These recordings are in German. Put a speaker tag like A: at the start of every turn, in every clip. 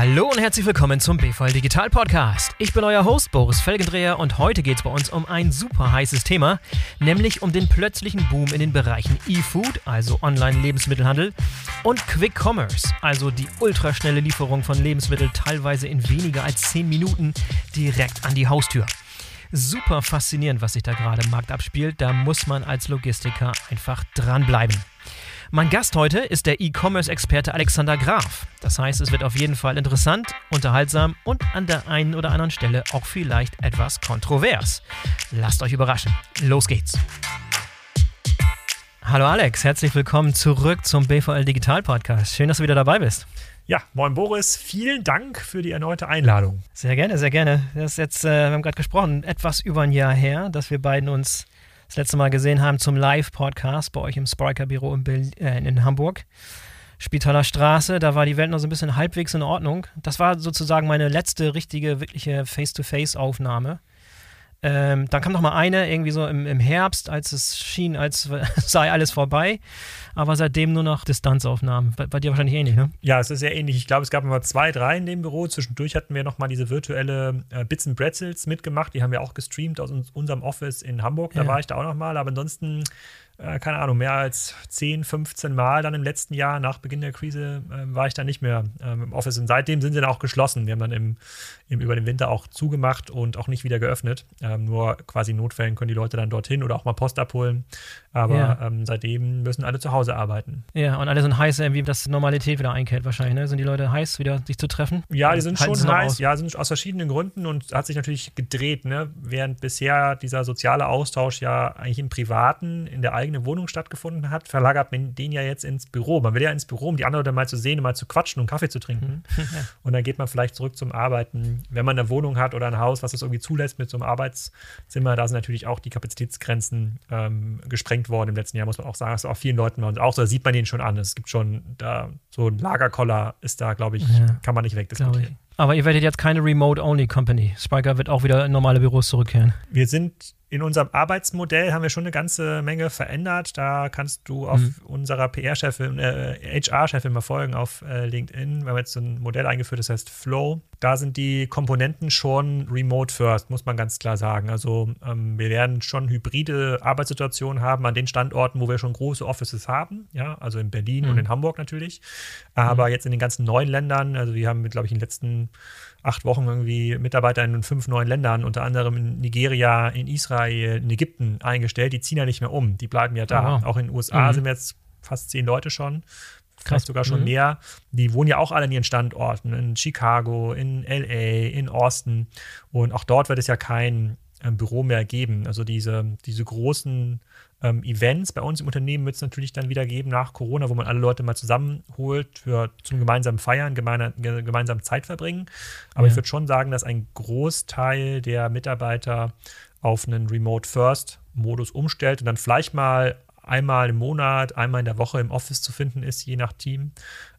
A: Hallo und herzlich willkommen zum BVL Digital Podcast. Ich bin euer Host Boris Felgendreher und heute geht es bei uns um ein super heißes Thema, nämlich um den plötzlichen Boom in den Bereichen E-Food, also Online-Lebensmittelhandel, und Quick Commerce, also die ultraschnelle Lieferung von Lebensmitteln teilweise in weniger als 10 Minuten direkt an die Haustür. Super faszinierend, was sich da gerade im Markt abspielt. Da muss man als Logistiker einfach dranbleiben. Mein Gast heute ist der E-Commerce-Experte Alexander Graf. Das heißt, es wird auf jeden Fall interessant, unterhaltsam und an der einen oder anderen Stelle auch vielleicht etwas kontrovers. Lasst euch überraschen. Los geht's. Hallo Alex, herzlich willkommen zurück zum BVL Digital Podcast. Schön, dass du wieder dabei bist.
B: Ja, moin Boris, vielen Dank für die erneute Einladung.
A: Sehr gerne, sehr gerne. Das ist jetzt, äh, wir haben gerade gesprochen, etwas über ein Jahr her, dass wir beiden uns das letzte Mal gesehen haben zum Live-Podcast bei euch im Spriker-Büro in, äh, in Hamburg. Spitaler Straße, da war die Welt noch so ein bisschen halbwegs in Ordnung. Das war sozusagen meine letzte richtige, wirkliche Face-to-Face-Aufnahme. Ähm, dann kam noch mal eine, irgendwie so im, im Herbst, als es schien, als sei alles vorbei. Aber seitdem nur noch Distanzaufnahmen. Bei, bei, dir wahrscheinlich ähnlich, ne?
B: Ja, es ist sehr ähnlich. Ich glaube, es gab immer zwei, drei in dem Büro. Zwischendurch hatten wir noch mal diese virtuelle äh, Bits and Bretzels mitgemacht. Die haben wir auch gestreamt aus uns, unserem Office in Hamburg. Da ja. war ich da auch noch mal. Aber ansonsten äh, keine Ahnung, mehr als 10, 15 Mal dann im letzten Jahr nach Beginn der Krise äh, war ich dann nicht mehr ähm, im Office. Und seitdem sind sie dann auch geschlossen. Wir haben dann im, im, über den Winter auch zugemacht und auch nicht wieder geöffnet. Ähm, nur quasi in Notfällen können die Leute dann dorthin oder auch mal Post abholen. Aber ja. ähm, seitdem müssen alle zu Hause arbeiten.
A: Ja, und alle sind heiß, wie das Normalität wieder einkehrt wahrscheinlich. Ne? Sind die Leute heiß, wieder sich zu treffen?
B: Ja, die sind schon heiß. Ja, sind aus verschiedenen Gründen und hat sich natürlich gedreht. Ne? Während bisher dieser soziale Austausch ja eigentlich im Privaten, in der eigenen Wohnung stattgefunden hat, verlagert man den ja jetzt ins Büro. Man will ja ins Büro, um die anderen mal zu sehen, mal zu quatschen und Kaffee zu trinken. Mhm. und dann geht man vielleicht zurück zum Arbeiten. Wenn man eine Wohnung hat oder ein Haus, was das irgendwie zulässt mit so einem Arbeitszimmer, da sind natürlich auch die Kapazitätsgrenzen ähm, gesprengt gesprengt worden im letzten Jahr, muss man auch sagen. Das ist auch vielen Leuten und auch so, da sieht man den schon an. Es gibt schon da so ein Lagerkoller ist da, glaube ich, ja, kann man nicht wegdiskutieren.
A: Aber ihr werdet jetzt keine Remote-Only-Company. Spiker wird auch wieder in normale Büros zurückkehren.
B: Wir sind in unserem Arbeitsmodell haben wir schon eine ganze Menge verändert. Da kannst du auf mhm. unserer PR-Chefin, äh, HR-Chefin mal folgen auf äh, LinkedIn. Wir haben jetzt so ein Modell eingeführt, das heißt Flow. Da sind die Komponenten schon remote first, muss man ganz klar sagen. Also ähm, wir werden schon hybride Arbeitssituationen haben an den Standorten, wo wir schon große Offices haben. Ja, also in Berlin mhm. und in Hamburg natürlich. Aber mhm. jetzt in den ganzen neuen Ländern, also wir haben, glaube ich, in den letzten acht Wochen irgendwie Mitarbeiter in fünf neuen Ländern, unter anderem in Nigeria, in Israel, in Ägypten eingestellt. Die ziehen ja nicht mehr um, die bleiben ja da. Aha. Auch in den USA mhm. sind wir jetzt fast zehn Leute schon, vielleicht sogar schon mhm. mehr. Die wohnen ja auch alle in ihren Standorten, in Chicago, in LA, in Austin. Und auch dort wird es ja kein ähm, Büro mehr geben. Also diese, diese großen ähm, Events bei uns im Unternehmen wird es natürlich dann wieder geben nach Corona, wo man alle Leute mal zusammenholt für zum gemeinsamen Feiern, gemeine, gemeinsam Zeit verbringen. Aber ja. ich würde schon sagen, dass ein Großteil der Mitarbeiter auf einen Remote First Modus umstellt und dann vielleicht mal einmal im Monat, einmal in der Woche im Office zu finden ist, je nach Team,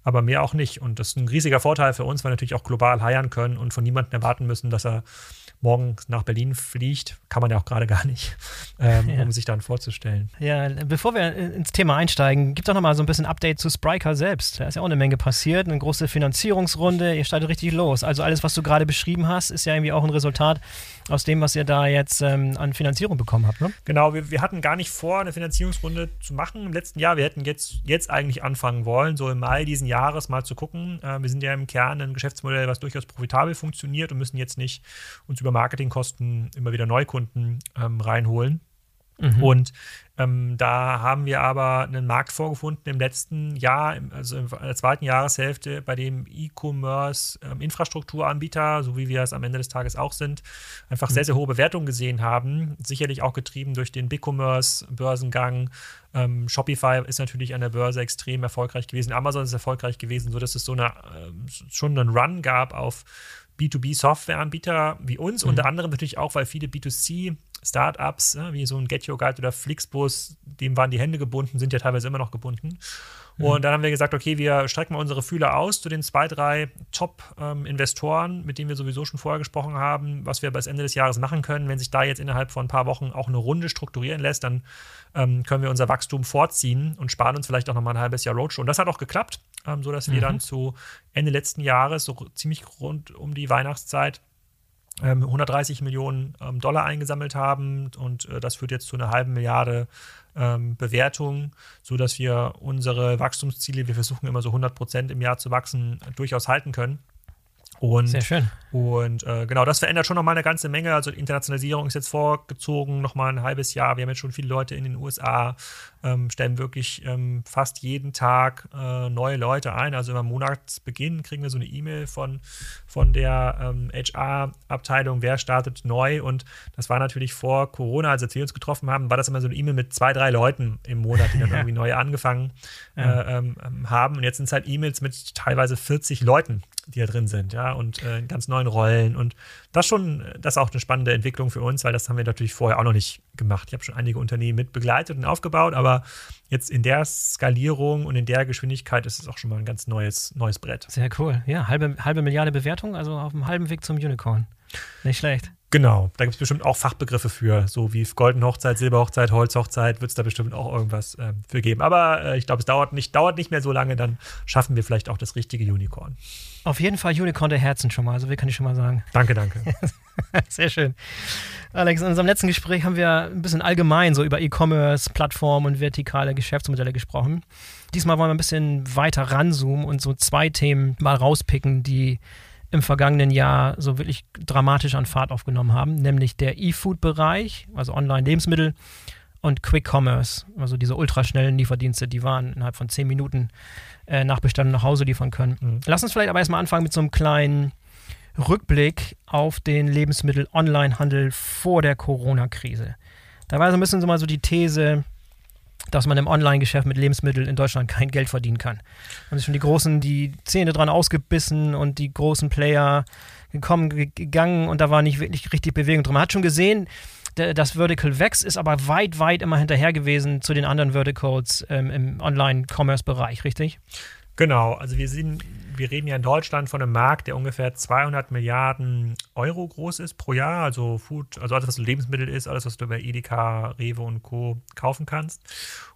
B: aber mehr auch nicht. Und das ist ein riesiger Vorteil für uns, weil wir natürlich auch global heiern können und von niemandem erwarten müssen, dass er morgen nach Berlin fliegt, kann man ja auch gerade gar nicht, ähm, ja. um sich dann vorzustellen.
A: Ja, bevor wir ins Thema einsteigen, gibt doch noch mal so ein bisschen Update zu Spryker selbst. Da ist ja auch eine Menge passiert, eine große Finanzierungsrunde, ihr startet richtig los. Also alles, was du gerade beschrieben hast, ist ja irgendwie auch ein Resultat aus dem, was ihr da jetzt ähm, an Finanzierung bekommen habt, ne?
B: Genau, wir, wir hatten gar nicht vor, eine Finanzierungsrunde zu machen im letzten Jahr. Wir hätten jetzt, jetzt eigentlich anfangen wollen, so im Mai diesen Jahres mal zu gucken. Äh, wir sind ja im Kern ein Geschäftsmodell, was durchaus profitabel funktioniert und müssen jetzt nicht uns über Marketingkosten immer wieder Neukunden ähm, reinholen. Mhm. Und ähm, da haben wir aber einen Markt vorgefunden im letzten Jahr, also in der zweiten Jahreshälfte, bei dem E-Commerce-Infrastrukturanbieter, ähm, so wie wir es am Ende des Tages auch sind, einfach mhm. sehr, sehr hohe Bewertungen gesehen haben. Sicherlich auch getrieben durch den BigCommerce-Börsengang. Ähm, Shopify ist natürlich an der Börse extrem erfolgreich gewesen. Amazon ist erfolgreich gewesen, sodass es so eine, äh, schon einen Run gab auf B2B-Softwareanbieter wie uns, mhm. unter anderem natürlich auch, weil viele B2C Startups, ne, wie so ein Get Your Guide oder Flixbus, dem waren die Hände gebunden, sind ja teilweise immer noch gebunden. Mhm. Und dann haben wir gesagt, okay, wir strecken mal unsere Fühler aus zu den zwei, drei Top-Investoren, ähm, mit denen wir sowieso schon vorher gesprochen haben, was wir bis Ende des Jahres machen können. Wenn sich da jetzt innerhalb von ein paar Wochen auch eine Runde strukturieren lässt, dann ähm, können wir unser Wachstum vorziehen und sparen uns vielleicht auch nochmal ein halbes Jahr Roadshow. Und das hat auch geklappt. Ähm, sodass wir mhm. dann zu Ende letzten Jahres, so ziemlich rund um die Weihnachtszeit, 130 ähm, Millionen ähm, Dollar eingesammelt haben und äh, das führt jetzt zu einer halben Milliarde ähm, Bewertung, sodass wir unsere Wachstumsziele, wir versuchen immer so 100 Prozent im Jahr zu wachsen, durchaus halten können. Und,
A: Sehr schön.
B: Und äh, genau, das verändert schon nochmal eine ganze Menge. Also Internationalisierung ist jetzt vorgezogen, nochmal ein halbes Jahr. Wir haben jetzt schon viele Leute in den USA, ähm, stellen wirklich ähm, fast jeden Tag äh, neue Leute ein. Also immer Monatsbeginn kriegen wir so eine E-Mail von, von der ähm, HR-Abteilung, wer startet neu. Und das war natürlich vor Corona, als wir uns getroffen haben, war das immer so eine E-Mail mit zwei, drei Leuten im Monat, die dann ja. irgendwie neu angefangen ja. äh, ähm, haben. Und jetzt sind es halt E-Mails mit teilweise 40 Leuten, die da drin sind, ja, und äh, ganz neuen Rollen. Und das schon, das ist auch eine spannende Entwicklung für uns, weil das haben wir natürlich vorher auch noch nicht gemacht. Ich habe schon einige Unternehmen mit begleitet und aufgebaut, aber jetzt in der Skalierung und in der Geschwindigkeit ist es auch schon mal ein ganz neues, neues Brett.
A: Sehr cool. Ja, halbe, halbe Milliarde Bewertung, also auf dem halben Weg zum Unicorn. Nicht schlecht.
B: Genau, da gibt es bestimmt auch Fachbegriffe für, so wie Golden Hochzeit, Silberhochzeit, Holzhochzeit, wird es da bestimmt auch irgendwas äh, für geben. Aber äh, ich glaube, es dauert nicht, dauert nicht mehr so lange, dann schaffen wir vielleicht auch das richtige Unicorn.
A: Auf jeden Fall Unicorn der Herzen schon mal, also wie kann ich schon mal sagen.
B: Danke, danke.
A: Sehr schön. Alex, in unserem letzten Gespräch haben wir ein bisschen allgemein so über E-Commerce, Plattformen und vertikale Geschäftsmodelle gesprochen. Diesmal wollen wir ein bisschen weiter ranzoomen und so zwei Themen mal rauspicken, die im vergangenen Jahr so wirklich dramatisch an Fahrt aufgenommen haben, nämlich der E-Food-Bereich, also Online-Lebensmittel und Quick Commerce, also diese ultraschnellen Lieferdienste, die waren innerhalb von zehn Minuten äh, nach Bestand nach Hause liefern können. Mhm. Lass uns vielleicht aber erstmal anfangen mit so einem kleinen Rückblick auf den Lebensmittel-Online-Handel vor der Corona-Krise. Da war so ein bisschen so mal so die These, dass man im Online-Geschäft mit Lebensmitteln in Deutschland kein Geld verdienen kann. Und es schon die Großen die Zähne dran ausgebissen und die großen Player gekommen, gegangen und da war nicht wirklich richtig Bewegung drin. Man hat schon gesehen, das Vertical wächst, ist aber weit, weit immer hinterher gewesen zu den anderen Verticals ähm, im Online-Commerce-Bereich, richtig?
B: Genau, also wir sind, wir reden ja in Deutschland von einem Markt, der ungefähr 200 Milliarden Euro groß ist pro Jahr, also Food, also alles, was Lebensmittel ist, alles, was du bei Edeka, Rewe und Co. kaufen kannst.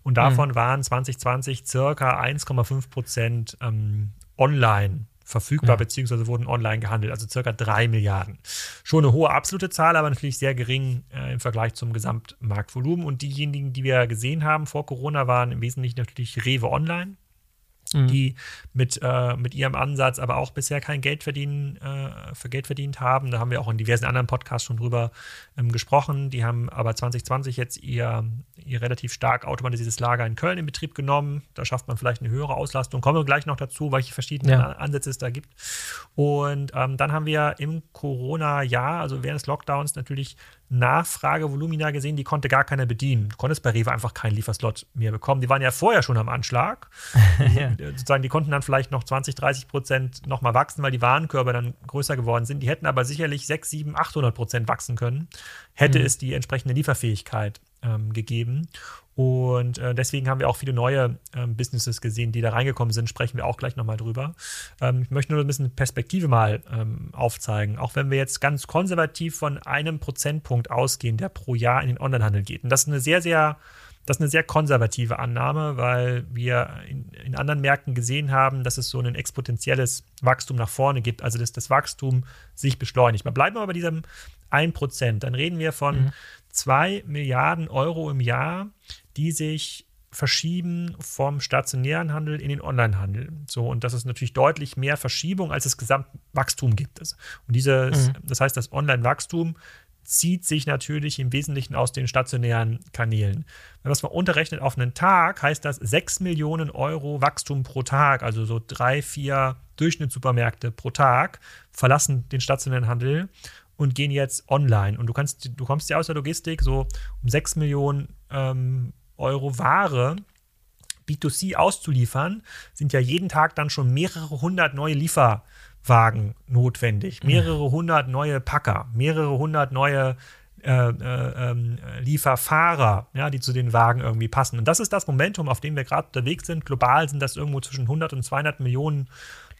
B: Und davon mhm. waren 2020 circa 1,5 Prozent ähm, online verfügbar, ja. beziehungsweise wurden online gehandelt, also circa 3 Milliarden. Schon eine hohe absolute Zahl, aber natürlich sehr gering äh, im Vergleich zum Gesamtmarktvolumen. Und diejenigen, die wir gesehen haben vor Corona, waren im Wesentlichen natürlich Rewe Online mhm. die mit, äh, mit ihrem Ansatz aber auch bisher kein Geld verdienen, äh, für Geld verdient haben. Da haben wir auch in diversen anderen Podcasts schon drüber ähm, gesprochen. Die haben aber 2020 jetzt ihr, ihr relativ stark automatisiertes Lager in Köln in Betrieb genommen. Da schafft man vielleicht eine höhere Auslastung. Kommen wir gleich noch dazu, welche verschiedene ja. Ansätze es da gibt. Und ähm, dann haben wir im Corona-Jahr, also während des Lockdowns, natürlich Nachfragevolumina gesehen, die konnte gar keiner bedienen. Du konntest bei Rewe einfach keinen Lieferslot mehr bekommen. Die waren ja vorher schon am Anschlag. ja. Sozusagen, die konnten dann vielleicht noch 20, 30 Prozent nochmal wachsen, weil die Warenkörbe dann größer geworden sind. Die hätten aber sicherlich 6, 7, 800 Prozent wachsen können, hätte mhm. es die entsprechende Lieferfähigkeit ähm, gegeben. Und äh, deswegen haben wir auch viele neue ähm, Businesses gesehen, die da reingekommen sind. Sprechen wir auch gleich nochmal drüber. Ähm, ich möchte nur ein bisschen Perspektive mal ähm, aufzeigen. Auch wenn wir jetzt ganz konservativ von einem Prozentpunkt ausgehen, der pro Jahr in den Onlinehandel geht. Und das ist eine sehr, sehr das ist eine sehr konservative Annahme, weil wir in, in, anderen Märkten gesehen haben, dass es so ein exponentielles Wachstum nach vorne gibt, also dass das Wachstum sich beschleunigt. Wir bleiben aber bei diesem 1%. Dann reden wir von mhm. 2 Milliarden Euro im Jahr, die sich verschieben vom stationären Handel in den Onlinehandel. So, und das ist natürlich deutlich mehr Verschiebung, als es Gesamtwachstum gibt. Und dieses, mhm. das heißt, das Online-Wachstum zieht sich natürlich im Wesentlichen aus den stationären Kanälen. Wenn man es mal unterrechnet auf einen Tag, heißt das 6 Millionen Euro Wachstum pro Tag, also so drei, vier Durchschnittssupermärkte pro Tag verlassen den stationären Handel und gehen jetzt online. Und du kannst, du kommst ja aus der Logistik so um 6 Millionen ähm, Euro Ware B2C auszuliefern, sind ja jeden Tag dann schon mehrere hundert neue Lieferwagen notwendig, mehrere hundert neue Packer, mehrere hundert neue äh, äh, ähm, Lieferfahrer, ja, die zu den Wagen irgendwie passen. Und das ist das Momentum, auf dem wir gerade unterwegs sind. Global sind das irgendwo zwischen 100 und 200 Millionen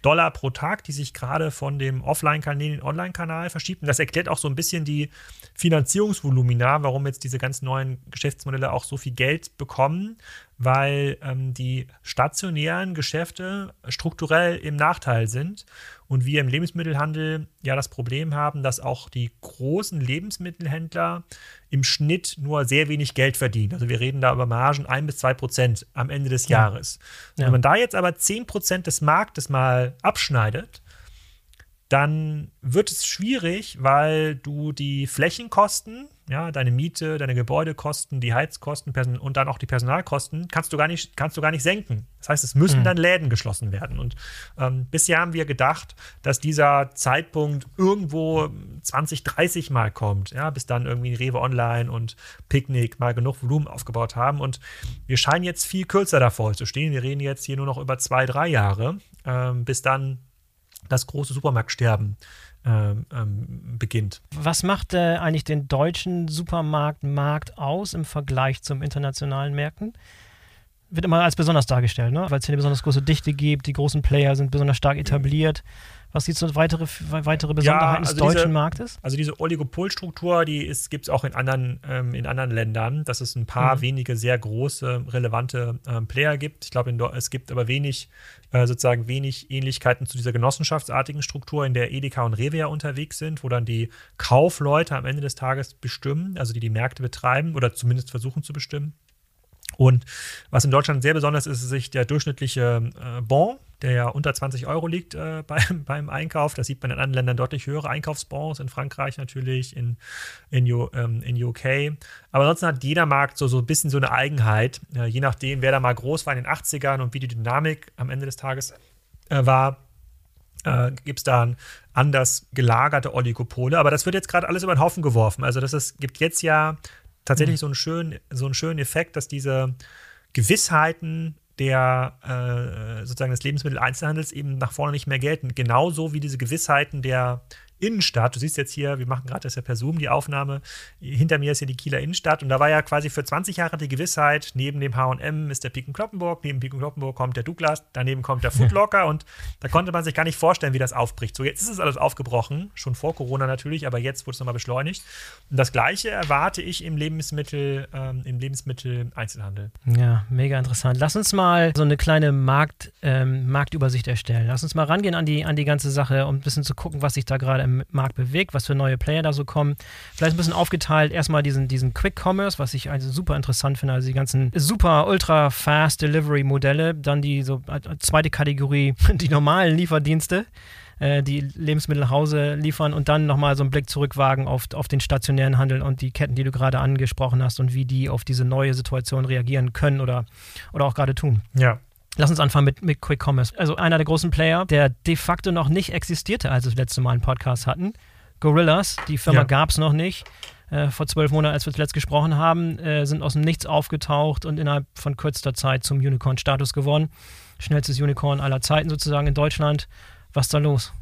B: Dollar pro Tag, die sich gerade von dem Offline-Kanal in den Online-Kanal verschiebt. Und das erklärt auch so ein bisschen die Finanzierungsvolumina, warum jetzt diese ganz neuen Geschäftsmodelle auch so viel Geld bekommen. weil ähm, die stationären Geschäfte strukturell im Nachteil sind und wir im Lebensmittelhandel ja das Problem haben, dass auch die großen Lebensmittelhändler im Schnitt nur sehr wenig Geld verdienen. Also wir reden da über Margen 1 bis 2 Prozent am Ende des ja. Jahres. Ja. Wenn man da jetzt aber 10 Prozent des Marktes mal abschneidet, dann wird es schwierig, weil du die Flächenkosten, ja, deine Miete, deine Gebäudekosten, die Heizkosten und dann auch die Personalkosten kannst du gar nicht, kannst du gar nicht senken. Das heißt, es müssen mhm. dann Läden geschlossen werden. Und ähm, bisher haben wir gedacht, dass dieser Zeitpunkt irgendwo 20, 30 Mal kommt, ja, bis dann irgendwie Rewe Online und Picknick mal genug Volumen aufgebaut haben. Und wir scheinen jetzt viel kürzer davor zu stehen. Wir reden jetzt hier nur noch über zwei, drei Jahre, ähm, bis dann das große Supermarktsterben ähm, ähm, beginnt.
A: Was macht äh, eigentlich den deutschen Supermarktmarkt aus im Vergleich zum internationalen Märkten? Wird immer als besonders dargestellt, ne? weil es hier eine besonders große Dichte gibt, die großen Player sind besonders stark etabliert. Was sind so weitere, weitere Besonderheiten ja, also des deutschen
B: diese,
A: Marktes?
B: Also diese Oligopolstruktur, die gibt es auch in anderen, ähm, in anderen Ländern, dass es ein paar mhm. wenige sehr große, relevante ähm, Player gibt. Ich glaube, es gibt aber wenig, äh, sozusagen wenig Ähnlichkeiten zu dieser genossenschaftsartigen Struktur, in der Edeka und Rewe ja unterwegs sind, wo dann die Kaufleute am Ende des Tages bestimmen, also die die Märkte betreiben oder zumindest versuchen zu bestimmen. Und was in Deutschland sehr besonders ist, ist sich der durchschnittliche äh, Bon, der ja unter 20 Euro liegt äh, beim, beim Einkauf. Das sieht man in anderen Ländern deutlich höhere Einkaufsbons, in Frankreich natürlich, in, in, ähm, in UK. Aber ansonsten hat jeder Markt so, so ein bisschen so eine Eigenheit, äh, je nachdem, wer da mal groß war in den 80ern und wie die Dynamik am Ende des Tages äh, war. Äh, gibt es da anders gelagerte Oligopole. Aber das wird jetzt gerade alles über den Haufen geworfen. Also das ist, gibt jetzt ja tatsächlich mhm. so, einen schönen, so einen schönen Effekt, dass diese Gewissheiten der äh, sozusagen des Lebensmitteleinzelhandels eben nach vorne nicht mehr gelten. Genauso wie diese Gewissheiten der Innenstadt. Du siehst jetzt hier, wir machen gerade das ja per Zoom die Aufnahme. Hinter mir ist hier die Kieler Innenstadt und da war ja quasi für 20 Jahre die Gewissheit, neben dem HM ist der Piken Kloppenburg, neben Piken Kloppenburg kommt der Douglas, daneben kommt der Footlocker und da konnte man sich gar nicht vorstellen, wie das aufbricht. So, jetzt ist es alles aufgebrochen, schon vor Corona natürlich, aber jetzt wurde es nochmal beschleunigt. Und das Gleiche erwarte ich im Lebensmittel, ähm, im Lebensmittel-Einzelhandel.
A: Ja, mega interessant. Lass uns mal so eine kleine Markt, ähm, Marktübersicht erstellen. Lass uns mal rangehen an die, an die ganze Sache, um ein bisschen zu gucken, was sich da gerade im Markt bewegt, was für neue Player da so kommen. Vielleicht ein bisschen aufgeteilt, erstmal diesen, diesen Quick Commerce, was ich also super interessant finde, also die ganzen super ultra fast Delivery Modelle, dann die so äh, zweite Kategorie, die normalen Lieferdienste äh, die Lebensmittel nach Hause liefern und dann nochmal so einen Blick zurückwagen auf, auf den stationären Handel und die Ketten, die du gerade angesprochen hast und wie die auf diese neue Situation reagieren können oder, oder auch gerade tun.
B: Ja.
A: Lass uns anfangen mit, mit Quick Commerce. Also einer der großen Player, der de facto noch nicht existierte, als wir das letzte Mal einen Podcast hatten. Gorillas, die Firma ja. gab es noch nicht. Äh, vor zwölf Monaten, als wir zuletzt gesprochen haben, äh, sind aus dem Nichts aufgetaucht und innerhalb von kürzester Zeit zum Unicorn-Status geworden. Schnellstes Unicorn aller Zeiten sozusagen in Deutschland. Was ist da los?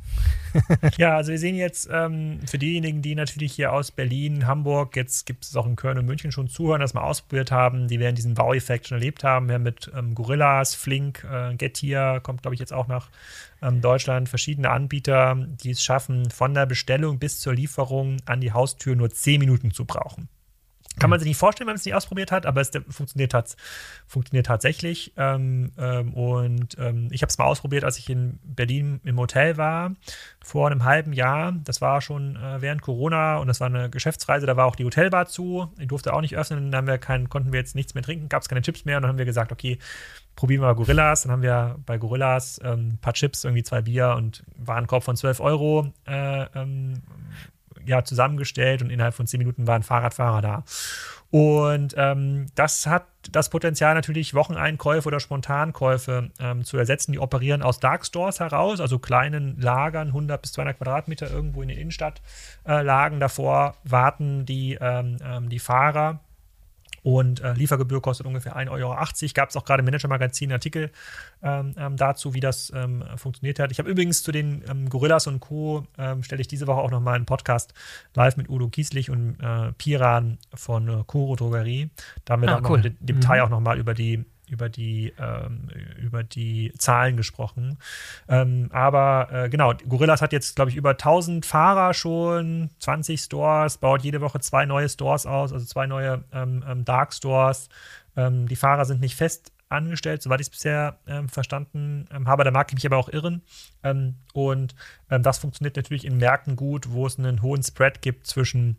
B: ja, also wir sehen jetzt ähm, für diejenigen, die natürlich hier aus Berlin, Hamburg, jetzt gibt es auch in Köln und München schon zuhören, das mal ausprobiert haben, die werden diesen Wow-Effekt schon erlebt haben. Wir haben mit ähm, Gorillas, Flink, äh, Getir, kommt glaube ich jetzt auch nach ähm, Deutschland, verschiedene Anbieter, die es schaffen, von der Bestellung bis zur Lieferung an die Haustür nur 10 Minuten zu brauchen. Kann man sich nicht vorstellen, wenn man es nicht ausprobiert hat, aber es funktioniert, tats funktioniert tatsächlich. Ähm, ähm, und ähm, ich habe es mal ausprobiert, als ich in Berlin im Hotel war, vor einem halben Jahr. Das war schon äh, während Corona und das war eine Geschäftsreise, da war auch die Hotelbar zu. Die durfte auch nicht öffnen, dann haben wir kein, konnten wir jetzt nichts mehr trinken, gab es keine Chips mehr und dann haben wir gesagt, okay, probieren wir mal Gorillas. Dann haben wir bei Gorillas ähm, ein paar Chips, irgendwie zwei Bier und Warenkorb von 12 Euro äh, ähm, ja, zusammengestellt und innerhalb von zehn Minuten waren Fahrradfahrer da. Und ähm, das hat das Potenzial natürlich Wocheneinkäufe oder Spontankäufe ähm, zu ersetzen. Die operieren aus Dark Stores heraus, also kleinen Lagern, 100 bis 200 Quadratmeter irgendwo in den Innenstadtlagen. Äh, Davor warten die, ähm, ähm die Fahrer und äh, Liefergebühr kostet ungefähr 1,80 Euro. Gab es auch gerade im Manager-Magazin einen Artikel ähm, ähm, dazu, wie das ähm, funktioniert hat. Ich habe übrigens zu den ähm, Gorillas und Co. Ähm, stelle ich diese Woche auch nochmal einen Podcast live mit Udo Kieslich und äh, Piran von äh, Koro Drogerie. Da haben wir ah, dann cool. noch im Detail mhm. auch nochmal über die über die, ähm, über die Zahlen gesprochen. Ähm, aber äh, genau, Gorillas hat jetzt, glaube ich, über 1000 Fahrer schon, 20 Stores, baut jede Woche zwei neue Stores aus, also zwei neue ähm, ähm, Dark Stores. Ähm, die Fahrer sind nicht fest angestellt, soweit ich es bisher ähm, verstanden ähm, habe. Da mag ich mich aber auch irren. Ähm, und ähm, das funktioniert natürlich in Märkten gut, wo es einen hohen Spread gibt zwischen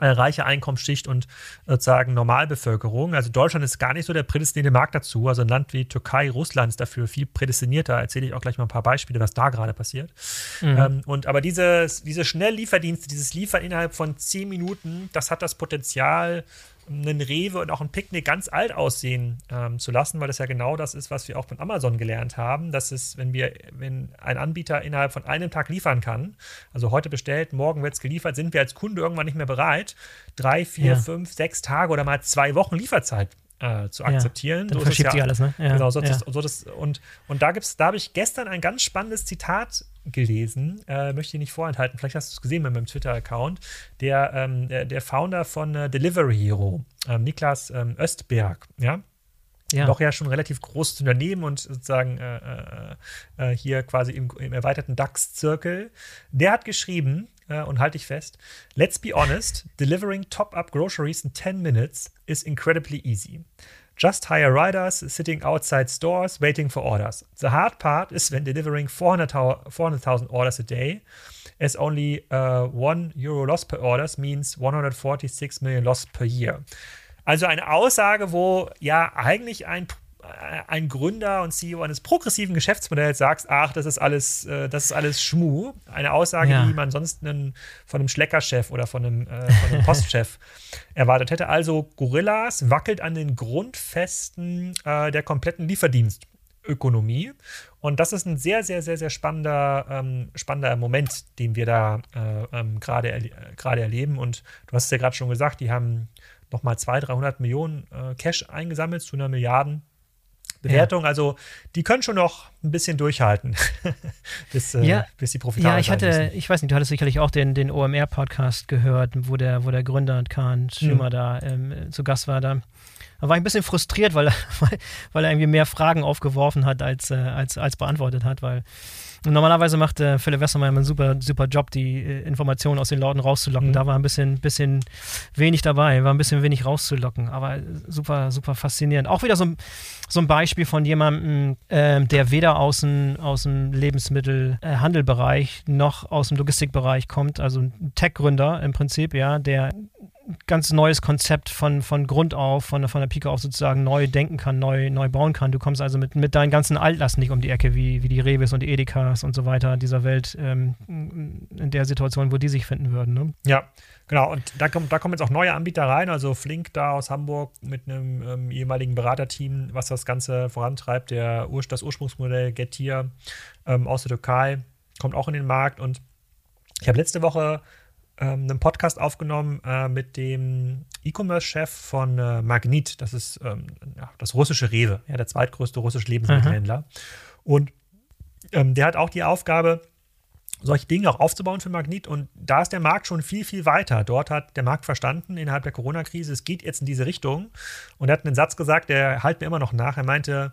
B: äh, reicher Einkommensschicht und sozusagen Normalbevölkerung. Also Deutschland ist gar nicht so der prädestinierte Markt dazu. Also ein Land wie Türkei, Russland ist dafür viel prädestinierter. Erzähle ich auch gleich mal ein paar Beispiele, was da gerade passiert. Mhm. Ähm, und aber dieses, diese Schnelllieferdienste, dieses Liefern innerhalb von zehn Minuten, das hat das Potenzial, einen Rewe und auch ein Picknick ganz alt aussehen ähm, zu lassen, weil das ja genau das ist, was wir auch von Amazon gelernt haben. dass es, wenn wir, wenn ein Anbieter innerhalb von einem Tag liefern kann, also heute bestellt, morgen wird es geliefert, sind wir als Kunde irgendwann nicht mehr bereit, drei, vier, ja. fünf, sechs Tage oder mal zwei Wochen Lieferzeit äh, zu akzeptieren.
A: Ja, dann so verschiebt ja, sich alles, ne?
B: Ja, genau, so, ja. so das, und, und da gibt's, da habe ich gestern ein ganz spannendes Zitat gelesen, äh, möchte ich nicht vorenthalten, vielleicht hast du es gesehen mit meinem Twitter-Account, der, ähm, der, der, Founder von äh, Delivery Hero, ähm, Niklas ähm, Östberg, ja, ja. Doch ja schon ein relativ großes Unternehmen und sozusagen äh, äh, äh, hier quasi im, im erweiterten DAX-Zirkel. Der hat geschrieben, äh, und halte ich fest, let's be honest, delivering top-up groceries in 10 minutes is incredibly easy. Just hire riders sitting outside stores waiting for orders. The hard part is when delivering 400,000 400, orders a day, as only uh, one euro loss per orders means 146 million loss per year. Also eine Aussage, wo ja eigentlich ein ein Gründer und CEO eines progressiven Geschäftsmodells sagst, ach, das ist alles, äh, das ist alles Schmu. Eine Aussage, ja. die man sonst einen, von einem Schleckerchef oder von einem, äh, von einem Postchef erwartet hätte. Also Gorillas wackelt an den Grundfesten äh, der kompletten Lieferdienstökonomie. Und das ist ein sehr, sehr, sehr, sehr spannender, ähm, spannender Moment, den wir da äh, ähm, gerade erle erleben. Und du hast es ja gerade schon gesagt, die haben nochmal 200, 300 Millionen äh, Cash eingesammelt zu einer Milliarden Bewertung. Ja. Also die können schon noch ein bisschen durchhalten, bis, äh, ja. bis die profitabel
A: Ja, ich hatte, müssen. ich weiß nicht, du hattest sicherlich auch den, den OMR-Podcast gehört, wo der, wo der Gründer Kahn Schimmer hm. da ähm, zu Gast war. Da da war ich ein bisschen frustriert, weil, weil, weil er irgendwie mehr Fragen aufgeworfen hat, als, äh, als, als beantwortet hat, weil normalerweise macht äh, Philipp Westermeier einen super, super Job, die äh, Informationen aus den Leuten rauszulocken. Mhm. Da war ein bisschen, bisschen wenig dabei, war ein bisschen wenig rauszulocken, aber super, super faszinierend. Auch wieder so, so ein Beispiel von jemandem, äh, der weder aus dem, aus dem Lebensmittelhandelbereich noch aus dem Logistikbereich kommt, also ein Tech-Gründer im Prinzip, ja, der ganz neues Konzept von, von Grund auf, von, von der Pike auf sozusagen neu denken kann, neu, neu bauen kann. Du kommst also mit, mit deinen ganzen Altlasten nicht um die Ecke, wie, wie die Reves und die Edekas und so weiter dieser Welt ähm, in der Situation, wo die sich finden würden. Ne?
B: Ja, genau. Und da, kommt, da kommen jetzt auch neue Anbieter rein. Also Flink da aus Hamburg mit einem ähm, ehemaligen Beraterteam, was das Ganze vorantreibt. Der, das Ursprungsmodell Getir ähm, aus der Türkei kommt auch in den Markt. Und ich habe letzte Woche ähm, einen Podcast aufgenommen äh, mit dem E-Commerce-Chef von äh, Magnit. Das ist ähm, ja, das russische Rewe, ja, der zweitgrößte russische Lebensmittelhändler. Mhm. Und ähm, der hat auch die Aufgabe, solche Dinge auch aufzubauen für Magnit. Und da ist der Markt schon viel, viel weiter. Dort hat der Markt verstanden, innerhalb der Corona-Krise, es geht jetzt in diese Richtung. Und er hat einen Satz gesagt, der halt mir immer noch nach. Er meinte,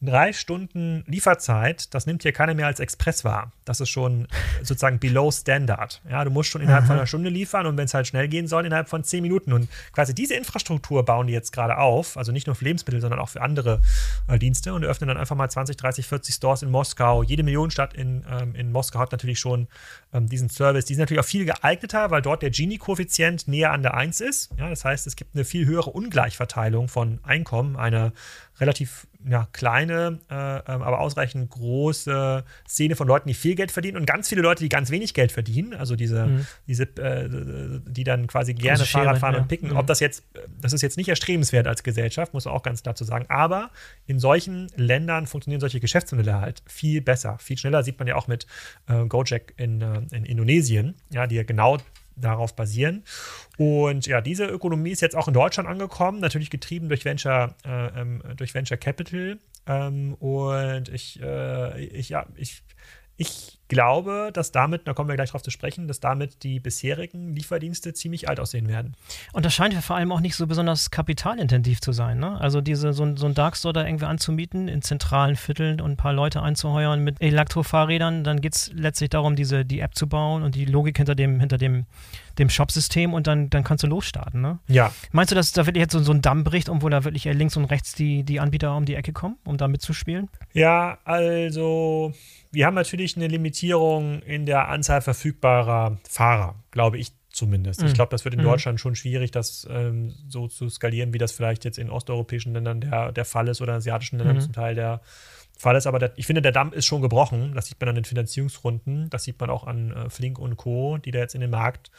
B: drei Stunden Lieferzeit, das nimmt hier keiner mehr als Express wahr. Das ist schon sozusagen below standard. Ja, du musst schon innerhalb Aha. von einer Stunde liefern und wenn es halt schnell gehen soll, innerhalb von zehn Minuten. Und quasi diese Infrastruktur bauen die jetzt gerade auf, also nicht nur für Lebensmittel, sondern auch für andere äh, Dienste und öffnen dann einfach mal 20, 30, 40 Stores in Moskau. Jede Millionenstadt in, ähm, in Moskau hat natürlich schon ähm, diesen Service. Die sind natürlich auch viel geeigneter, weil dort der Gini-Koeffizient näher an der 1 ist. Ja, das heißt, es gibt eine viel höhere Ungleichverteilung von Einkommen, eine relativ ja, kleine, äh, ähm, aber ausreichend große Szene von Leuten, die viel Geld verdienen und ganz viele Leute, die ganz wenig Geld verdienen. Also diese, mhm. diese äh, die dann quasi gerne Große Fahrrad fahren ja. und picken. Mhm. Ob das jetzt, das ist jetzt nicht erstrebenswert als Gesellschaft, muss man auch ganz klar zu sagen. Aber in solchen Ländern funktionieren solche Geschäftsmodelle halt viel besser, viel schneller. Sieht man ja auch mit äh, Gojek in, äh, in Indonesien, ja, die ja genau darauf basieren. Und ja, diese Ökonomie ist jetzt auch in Deutschland angekommen, natürlich getrieben durch Venture, äh, ähm, durch Venture Capital. Ähm, und ich, äh, ich, ja, ich, ich glaube, dass damit, da kommen wir gleich drauf zu sprechen, dass damit die bisherigen Lieferdienste ziemlich alt aussehen werden.
A: Und das scheint ja vor allem auch nicht so besonders kapitalintensiv zu sein. Ne? Also diese, so, so ein Darkstore da irgendwie anzumieten in zentralen Vierteln und ein paar Leute einzuheuern mit Elektrofahrrädern, dann geht es letztlich darum, diese, die App zu bauen und die Logik hinter dem, hinter dem, dem Shop-System und dann, dann kannst du losstarten. Ne?
B: Ja.
A: Meinst du, dass da wirklich jetzt so, so ein Damm bricht, um wo da wirklich links und rechts die, die Anbieter um die Ecke kommen, um da mitzuspielen?
B: Ja, also wir haben natürlich eine Limitierung in der Anzahl verfügbarer Fahrer, glaube ich zumindest. Mhm. Ich glaube, das wird in mhm. Deutschland schon schwierig, das ähm, so zu skalieren, wie das vielleicht jetzt in osteuropäischen Ländern der, der Fall ist oder in asiatischen Ländern mhm. zum Teil der Fall ist. Aber der, ich finde, der Damm ist schon gebrochen. Das sieht man an den Finanzierungsrunden. Das sieht man auch an äh, Flink und Co., die da jetzt in den Markt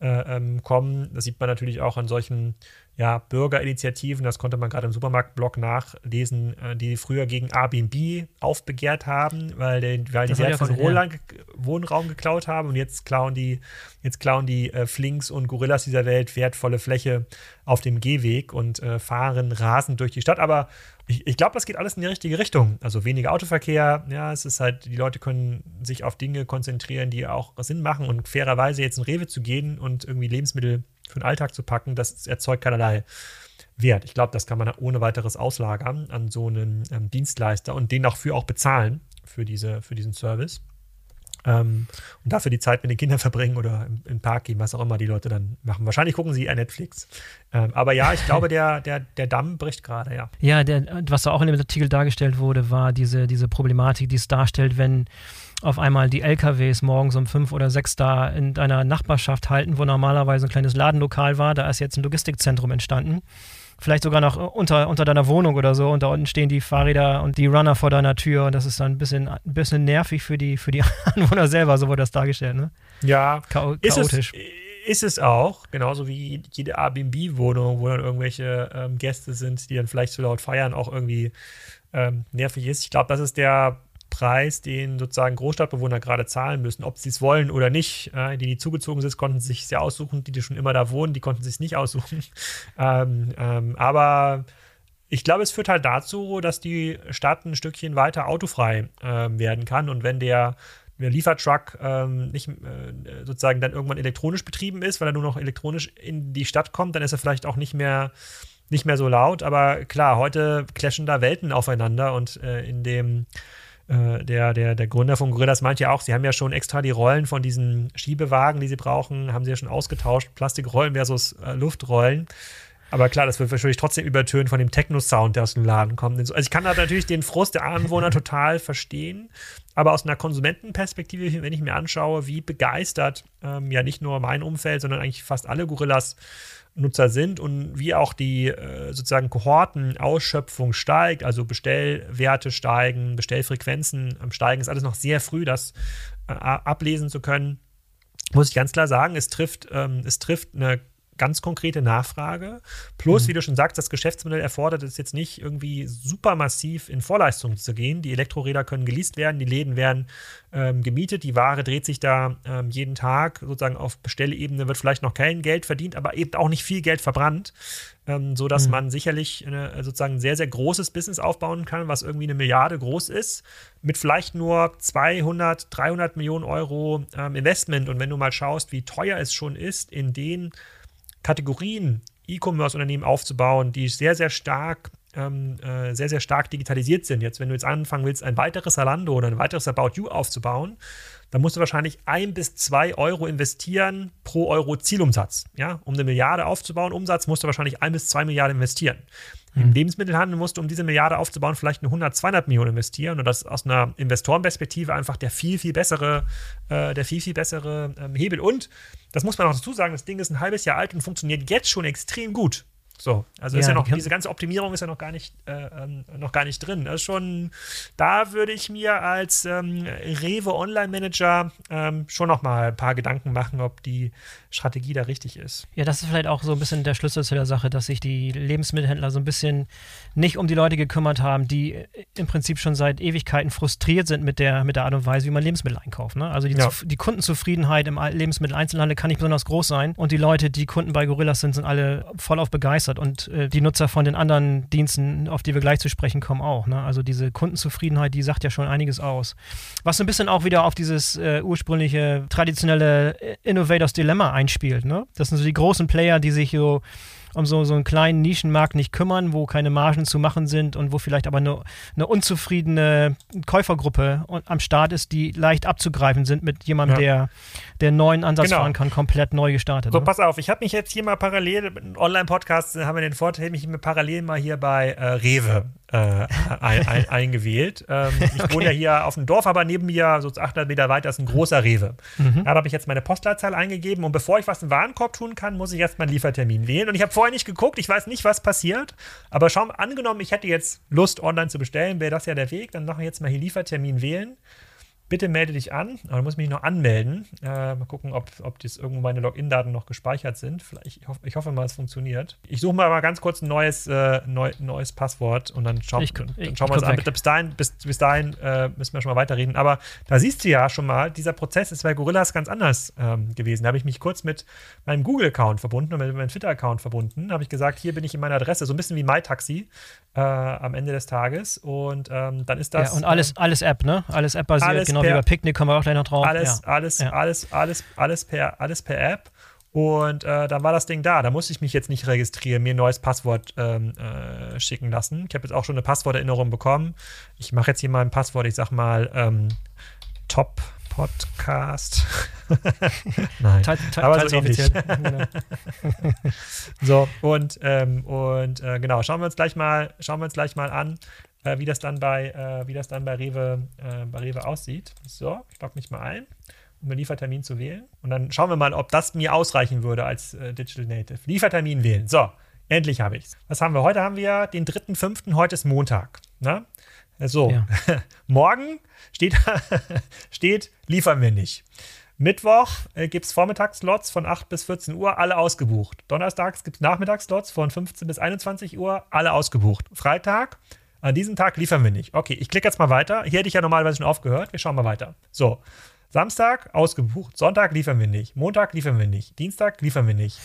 B: äh, ähm, kommen. Das sieht man natürlich auch an solchen ja, Bürgerinitiativen, das konnte man gerade im Supermarktblog nachlesen, äh, die früher gegen Airbnb aufbegehrt haben, weil, den, weil die wertvollen Wohnraum, Wohnraum geklaut haben und jetzt klauen die, jetzt klauen die äh, Flinks und Gorillas dieser Welt wertvolle Fläche auf dem Gehweg und äh, fahren rasend durch die Stadt. Aber ich, ich glaube, das geht alles in die richtige Richtung. Also weniger Autoverkehr, ja, es ist halt, die Leute können sich auf Dinge konzentrieren, die auch Sinn machen und fairerweise jetzt in Rewe zu gehen und irgendwie Lebensmittel für den Alltag zu packen, das erzeugt keinerlei Wert. Ich glaube, das kann man ohne weiteres auslagern an so einen ähm, Dienstleister und den dafür auch bezahlen für, diese, für diesen Service. Ähm, und dafür die Zeit mit den Kindern verbringen oder im, im, Park gehen, was auch immer die Leute dann machen. Wahrscheinlich gucken sie ein Netflix. Ähm, aber ja, ich glaube, der, der, der Damm bricht gerade, ja.
A: Ja, der, was auch in dem Artikel dargestellt wurde, war diese, diese Problematik, die es darstellt, wenn auf einmal die LKWs morgens um fünf oder sechs da in deiner Nachbarschaft halten, wo normalerweise ein kleines Ladenlokal war. Da ist jetzt ein Logistikzentrum entstanden. Vielleicht sogar noch unter, unter deiner Wohnung oder so. Und da unten stehen die Fahrräder und die Runner vor deiner Tür. Und das ist dann ein bisschen, ein bisschen nervig für die, für die Anwohner selber, so wurde das dargestellt. Ne?
B: Ja, Chao chaotisch. Ist es, ist es auch, genauso wie jede Airbnb-Wohnung, wo dann irgendwelche ähm, Gäste sind, die dann vielleicht zu laut feiern, auch irgendwie ähm, nervig ist. Ich glaube, das ist der Preis, den sozusagen Großstadtbewohner gerade zahlen müssen, ob sie es wollen oder nicht. Äh, die, die zugezogen sind, konnten sich sehr aussuchen. Die, die schon immer da wohnen, die konnten sich nicht aussuchen. ähm, ähm, aber ich glaube, es führt halt dazu, dass die Stadt ein Stückchen weiter autofrei äh, werden kann. Und wenn der, der Liefertruck ähm, nicht äh, sozusagen dann irgendwann elektronisch betrieben ist, weil er nur noch elektronisch in die Stadt kommt, dann ist er vielleicht auch nicht mehr nicht mehr so laut, aber klar, heute clashen da Welten aufeinander und äh, in dem äh, der, der, der Gründer von Gorillas meint ja auch, sie haben ja schon extra die Rollen von diesen Schiebewagen, die sie brauchen, haben sie ja schon ausgetauscht. Plastikrollen versus äh, Luftrollen. Aber klar, das wird wahrscheinlich trotzdem übertönt von dem Techno-Sound, der aus dem Laden kommt. Also ich kann da natürlich den Frust der Anwohner total verstehen. Aber aus einer Konsumentenperspektive, wenn ich mir anschaue, wie begeistert ähm, ja nicht nur mein Umfeld, sondern eigentlich fast alle Gorillas Nutzer sind und wie auch die äh, sozusagen Kohortenausschöpfung steigt, also Bestellwerte steigen, Bestellfrequenzen steigen, ist alles noch sehr früh, das äh, ablesen zu können. Muss ich ganz klar sagen, es trifft, ähm, es trifft eine ganz konkrete Nachfrage. Plus, mhm. wie du schon sagst, das Geschäftsmodell erfordert es jetzt nicht irgendwie super massiv in Vorleistung zu gehen. Die Elektroräder können geleast werden, die Läden werden ähm, gemietet, die Ware dreht sich da ähm, jeden Tag sozusagen auf Bestellebene, wird vielleicht noch kein Geld verdient, aber eben auch nicht viel Geld verbrannt, ähm, sodass mhm. man sicherlich eine, sozusagen ein sehr, sehr großes Business aufbauen kann, was irgendwie eine Milliarde groß ist, mit vielleicht nur 200, 300 Millionen Euro ähm, Investment. Und wenn du mal schaust, wie teuer es schon ist, in den Kategorien E-Commerce-Unternehmen aufzubauen, die sehr, sehr stark ähm, äh, sehr, sehr stark digitalisiert sind. Jetzt, wenn du jetzt anfangen willst, ein weiteres Zalando oder ein weiteres About You aufzubauen, dann musst du wahrscheinlich ein bis zwei Euro investieren pro Euro Zielumsatz. Ja? Um eine Milliarde aufzubauen, Umsatz musst du wahrscheinlich ein bis zwei Milliarden investieren. Im mhm. Lebensmittelhandel musst du, um diese Milliarde aufzubauen, vielleicht eine 100, 200 Millionen investieren. Und das ist aus einer Investorenperspektive einfach der viel, viel bessere, äh, der viel, viel bessere ähm, Hebel. Und das muss man auch dazu sagen, das Ding ist ein halbes Jahr alt und funktioniert jetzt schon extrem gut. So, also ja, ist ja noch, diese ganze Optimierung ist ja noch gar nicht, äh, ähm, noch gar nicht drin. Das ist schon, da würde ich mir als ähm, Rewe Online Manager ähm, schon noch mal ein paar Gedanken machen, ob die Strategie da richtig ist.
A: Ja, das ist vielleicht auch so ein bisschen der Schlüssel zu der Sache, dass sich die Lebensmittelhändler so ein bisschen nicht um die Leute gekümmert haben, die im Prinzip schon seit Ewigkeiten frustriert sind mit der, mit der Art und Weise, wie man Lebensmittel einkauft. Ne? Also die, ja. die Kundenzufriedenheit im Lebensmitteleinzelhandel kann nicht besonders groß sein und die Leute, die Kunden bei Gorillas sind, sind alle voll auf begeistert begeistert und äh, die Nutzer von den anderen Diensten, auf die wir gleich zu sprechen kommen, auch. Ne? Also diese Kundenzufriedenheit, die sagt ja schon einiges aus. Was so ein bisschen auch wieder auf dieses äh, ursprüngliche, traditionelle äh, Innovators Dilemma einspielt. Ne? Das sind so die großen Player, die sich so um so, so einen kleinen Nischenmarkt nicht kümmern, wo keine Margen zu machen sind und wo vielleicht aber eine, eine unzufriedene Käufergruppe am Start ist, die leicht abzugreifen sind mit jemandem, ja. der, der neuen Ansatz genau. fahren kann, komplett neu gestartet.
B: So, ne? pass auf, ich habe mich jetzt hier mal parallel, Online-Podcast haben wir den Vorteil, mich parallel mal hier bei äh, Rewe äh, ein, ein, eingewählt. Ähm, ich okay. wohne ja hier auf dem Dorf, aber neben mir, so 800 Meter weiter, ist ein großer Rewe. Mhm. Da habe ich jetzt meine Postleitzahl eingegeben und bevor ich was im Warenkorb tun kann, muss ich erst meinen Liefertermin wählen. Und ich habe vorher nicht geguckt, ich weiß nicht, was passiert, aber schau, angenommen, ich hätte jetzt Lust, online zu bestellen, wäre das ja der Weg. Dann mache ich jetzt mal hier Liefertermin wählen. Bitte melde dich an. Aber du musst mich noch anmelden. Äh, mal gucken, ob, ob das irgendwo meine Login-Daten noch gespeichert sind. Vielleicht, ich, hoffe, ich hoffe mal, es funktioniert. Ich suche mal, mal ganz kurz ein neues, äh, neu, neues Passwort und dann, schau, ich, dann ich, schauen wir uns an. Bis dahin, bis, bis dahin äh, müssen wir schon mal weiterreden. Aber da siehst du ja schon mal, dieser Prozess ist bei Gorillas ganz anders ähm, gewesen. Da habe ich mich kurz mit meinem Google-Account verbunden und mit meinem Twitter-Account verbunden. Da habe ich gesagt, hier bin ich in meiner Adresse, so ein bisschen wie MyTaxi äh, am Ende des Tages. Und ähm, dann ist das.
A: Ja, und alles, alles App, ne? Alles App-basiert, genau genau per, wie bei Picknick kommen wir auch gleich noch drauf.
B: Alles, ja. alles, ja. alles, alles, alles per, alles per App. Und äh, dann war das Ding da. Da musste ich mich jetzt nicht registrieren, mir ein neues Passwort ähm, äh, schicken lassen. Ich habe jetzt auch schon eine Passworterinnerung bekommen. Ich mache jetzt hier mal ein Passwort, ich sag mal ähm, Top Podcast. Nein, teil, teil, aber so offiziell. Genau. so, und, ähm, und äh, genau, schauen wir uns gleich mal, schauen wir uns gleich mal an, äh, wie das dann bei, äh, wie das dann bei Rewe, äh, bei Rewe aussieht. So, ich logge mich mal ein, um einen Liefertermin zu wählen. Und dann schauen wir mal, ob das mir ausreichen würde als äh, Digital Native. Liefertermin wählen. So, endlich habe ich es. Was haben wir? Heute haben wir den 3.5., heute ist Montag. Ne? So, ja. morgen steht, steht, liefern wir nicht. Mittwoch äh, gibt es Vormittagsslots von 8 bis 14 Uhr, alle ausgebucht. Donnerstags gibt es Nachmittagsslots von 15 bis 21 Uhr, alle ausgebucht. Freitag an diesem Tag liefern wir nicht. Okay, ich klicke jetzt mal weiter. Hier hätte ich ja normalerweise schon aufgehört. Wir schauen mal weiter. So, Samstag ausgebucht. Sonntag liefern wir nicht. Montag liefern wir nicht. Dienstag liefern wir nicht.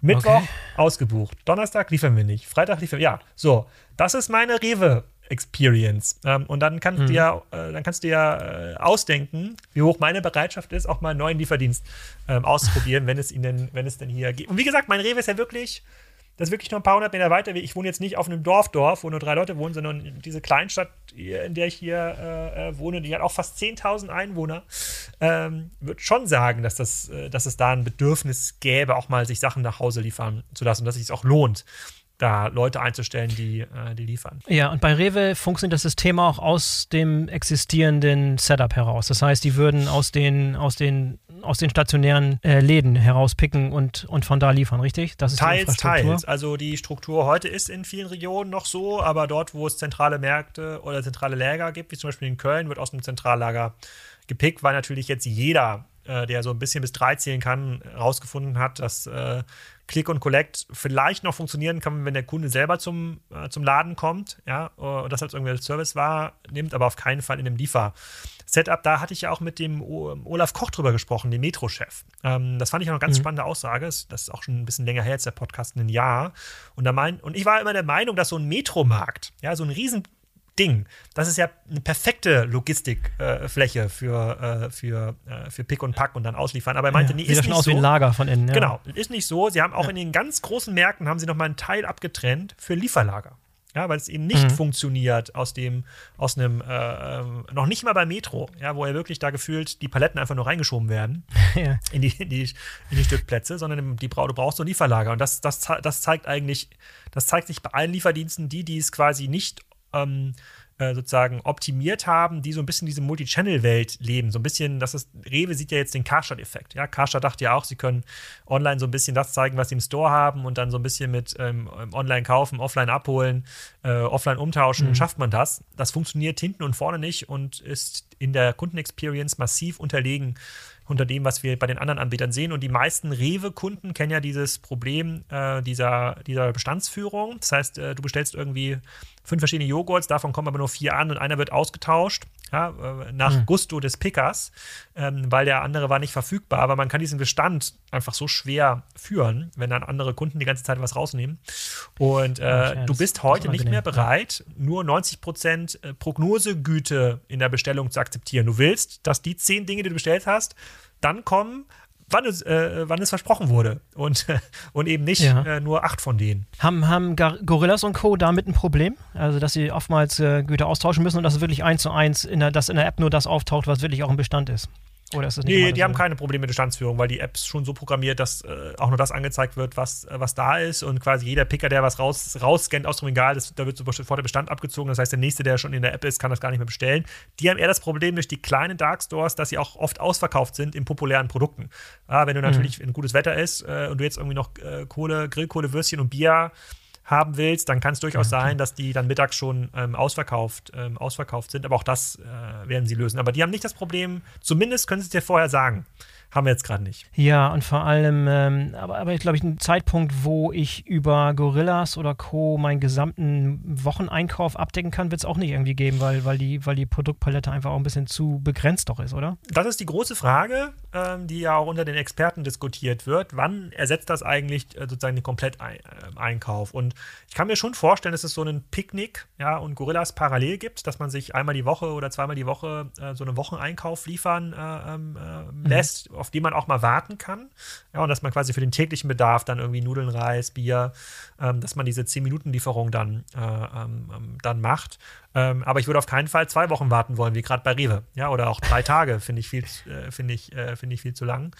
B: Mittwoch okay. ausgebucht. Donnerstag liefern wir nicht. Freitag liefern wir. Ja, so. Das ist meine Rewe Experience. Ähm, und dann kannst du ja, äh, dann kannst du ja äh, ausdenken, wie hoch meine Bereitschaft ist, auch mal einen neuen Lieferdienst ähm, auszuprobieren, wenn es ihnen, wenn es denn hier geht. Und wie gesagt, mein Rewe ist ja wirklich das ist wirklich nur ein paar hundert Meter weiter. Ich wohne jetzt nicht auf einem Dorfdorf, wo nur drei Leute wohnen, sondern diese Kleinstadt, in der ich hier äh, äh wohne, die hat auch fast 10.000 Einwohner. Ähm, würde schon sagen, dass, das, äh, dass es da ein Bedürfnis gäbe, auch mal sich Sachen nach Hause liefern zu lassen dass es sich auch lohnt da Leute einzustellen, die, äh, die liefern.
A: Ja, und bei Rewe funktioniert das System auch aus dem existierenden Setup heraus. Das heißt, die würden aus den, aus den, aus den stationären äh, Läden herauspicken und, und von da liefern, richtig?
B: Das ist teils, teils. Also die Struktur heute ist in vielen Regionen noch so, aber dort, wo es zentrale Märkte oder zentrale Lager gibt, wie zum Beispiel in Köln, wird aus dem Zentrallager gepickt, weil natürlich jetzt jeder äh, der so ein bisschen bis drei zählen kann, rausgefunden hat, dass äh, Click und Collect vielleicht noch funktionieren kann, wenn der Kunde selber zum, äh, zum Laden kommt, ja, und das als irgendwie als Service wahrnimmt, aber auf keinen Fall in einem Liefer-Setup. Da hatte ich ja auch mit dem Olaf Koch drüber gesprochen, dem Metro-Chef. Ähm, das fand ich auch eine ganz mhm. spannende Aussage. Das ist auch schon ein bisschen länger her, jetzt der Podcast, ein Jahr. Und, da mein, und ich war immer der Meinung, dass so ein Metromarkt, ja, so ein riesen Ding. Das ist ja eine perfekte Logistikfläche äh, für, äh, für, äh, für Pick und Pack und dann ausliefern. Aber er meinte, ja, nee, ist
A: nicht aus so. Wie ein Lager von innen.
B: Ja. Genau, ist nicht so. Sie haben auch ja. in den ganz großen Märkten haben sie noch mal einen Teil abgetrennt für Lieferlager. Ja, weil es eben nicht mhm. funktioniert aus dem, aus einem, äh, ähm, noch nicht mal bei Metro, ja, wo ja wirklich da gefühlt die Paletten einfach nur reingeschoben werden in, die, in, die, in die Stückplätze, sondern die, du brauchst so ein Lieferlager. Und das, das, das zeigt eigentlich, das zeigt sich bei allen Lieferdiensten, die, die es quasi nicht ähm, äh, sozusagen optimiert haben, die so ein bisschen diese Multi-Channel-Welt leben. So ein bisschen, das ist, Rewe sieht ja jetzt den Karstadt-Effekt. Ja, Karstadt dachte ja auch, sie können online so ein bisschen das zeigen, was sie im Store haben und dann so ein bisschen mit ähm, online kaufen, offline abholen, äh, offline umtauschen, mhm. schafft man das. Das funktioniert hinten und vorne nicht und ist in der Kundenexperience massiv unterlegen unter dem, was wir bei den anderen Anbietern sehen. Und die meisten Rewe-Kunden kennen ja dieses Problem äh, dieser, dieser Bestandsführung. Das heißt, äh, du bestellst irgendwie fünf verschiedene Joghurts, davon kommen aber nur vier an und einer wird ausgetauscht ja, äh, nach mhm. Gusto des Pickers, ähm, weil der andere war nicht verfügbar. Aber man kann diesen Bestand einfach so schwer führen, wenn dann andere Kunden die ganze Zeit was rausnehmen. Und äh, ja, du bist heute nicht mehr bereit, nur 90 Prozent äh, Prognosegüte in der Bestellung zu akzeptieren. Du willst, dass die zehn Dinge, die du bestellt hast, dann kommen, wann es, äh, wann es versprochen wurde und, und eben nicht ja. äh, nur acht von denen.
A: Haben, haben Gorillas und Co. damit ein Problem? Also, dass sie oftmals äh, Güter austauschen müssen und dass wirklich eins zu eins, in der, dass in der App nur das auftaucht, was wirklich auch im Bestand ist?
B: Oder ist das nicht nee, die haben keine Probleme mit Bestandsführung, weil die App ist schon so programmiert, dass äh, auch nur das angezeigt wird, was, äh, was da ist. Und quasi jeder Picker, der was raus, rausscannt aus dem Regal, das, da wird sofort der Bestand abgezogen. Das heißt, der nächste, der schon in der App ist, kann das gar nicht mehr bestellen. Die haben eher das Problem durch die kleinen Dark Stores, dass sie auch oft ausverkauft sind in populären Produkten. Ja, wenn du mhm. natürlich, wenn gutes Wetter ist äh, und du jetzt irgendwie noch äh, Kohle, Grillkohle, Würstchen und Bier haben willst, dann kann es durchaus ja, okay. sein, dass die dann mittags schon ähm, ausverkauft, ähm, ausverkauft sind. Aber auch das äh, werden sie lösen. Aber die haben nicht das Problem, zumindest können sie es dir vorher sagen. Haben wir jetzt gerade nicht.
A: Ja, und vor allem, ähm, aber, aber ich glaube, ein Zeitpunkt, wo ich über Gorillas oder Co. meinen gesamten Wocheneinkauf abdecken kann, wird es auch nicht irgendwie geben, weil, weil, die, weil die Produktpalette einfach auch ein bisschen zu begrenzt doch ist, oder?
B: Das ist die große Frage, ähm, die ja auch unter den Experten diskutiert wird. Wann ersetzt das eigentlich äh, sozusagen den Kompletteinkauf? Und ich kann mir schon vorstellen, dass es so einen Picknick ja, und Gorillas parallel gibt, dass man sich einmal die Woche oder zweimal die Woche äh, so einen Wocheneinkauf liefern äh, ähm, äh, mhm. lässt. Mhm auf die man auch mal warten kann. Ja, und dass man quasi für den täglichen Bedarf dann irgendwie Nudeln, Reis, Bier, ähm, dass man diese 10-Minuten-Lieferung dann, äh, ähm, ähm, dann macht. Ähm, aber ich würde auf keinen Fall zwei Wochen warten wollen, wie gerade bei Rewe. Ja, oder auch drei Tage finde ich, viel, äh, find ich, äh, find ich viel zu lang.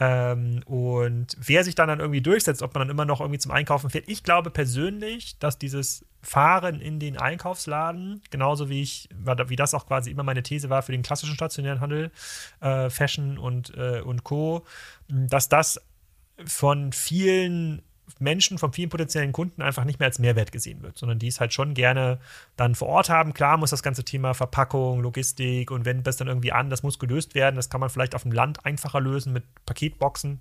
B: Ähm, und wer sich dann, dann irgendwie durchsetzt, ob man dann immer noch irgendwie zum Einkaufen fährt. Ich glaube persönlich, dass dieses Fahren in den Einkaufsladen, genauso wie ich, wie das auch quasi immer meine These war für den klassischen stationären Handel, äh, Fashion und, äh, und Co., dass das von vielen Menschen, von vielen potenziellen Kunden einfach nicht mehr als Mehrwert gesehen wird, sondern die es halt schon gerne dann vor Ort haben. Klar muss das ganze Thema Verpackung, Logistik und wenn das dann irgendwie an, das muss gelöst werden. Das kann man vielleicht auf dem Land einfacher lösen mit Paketboxen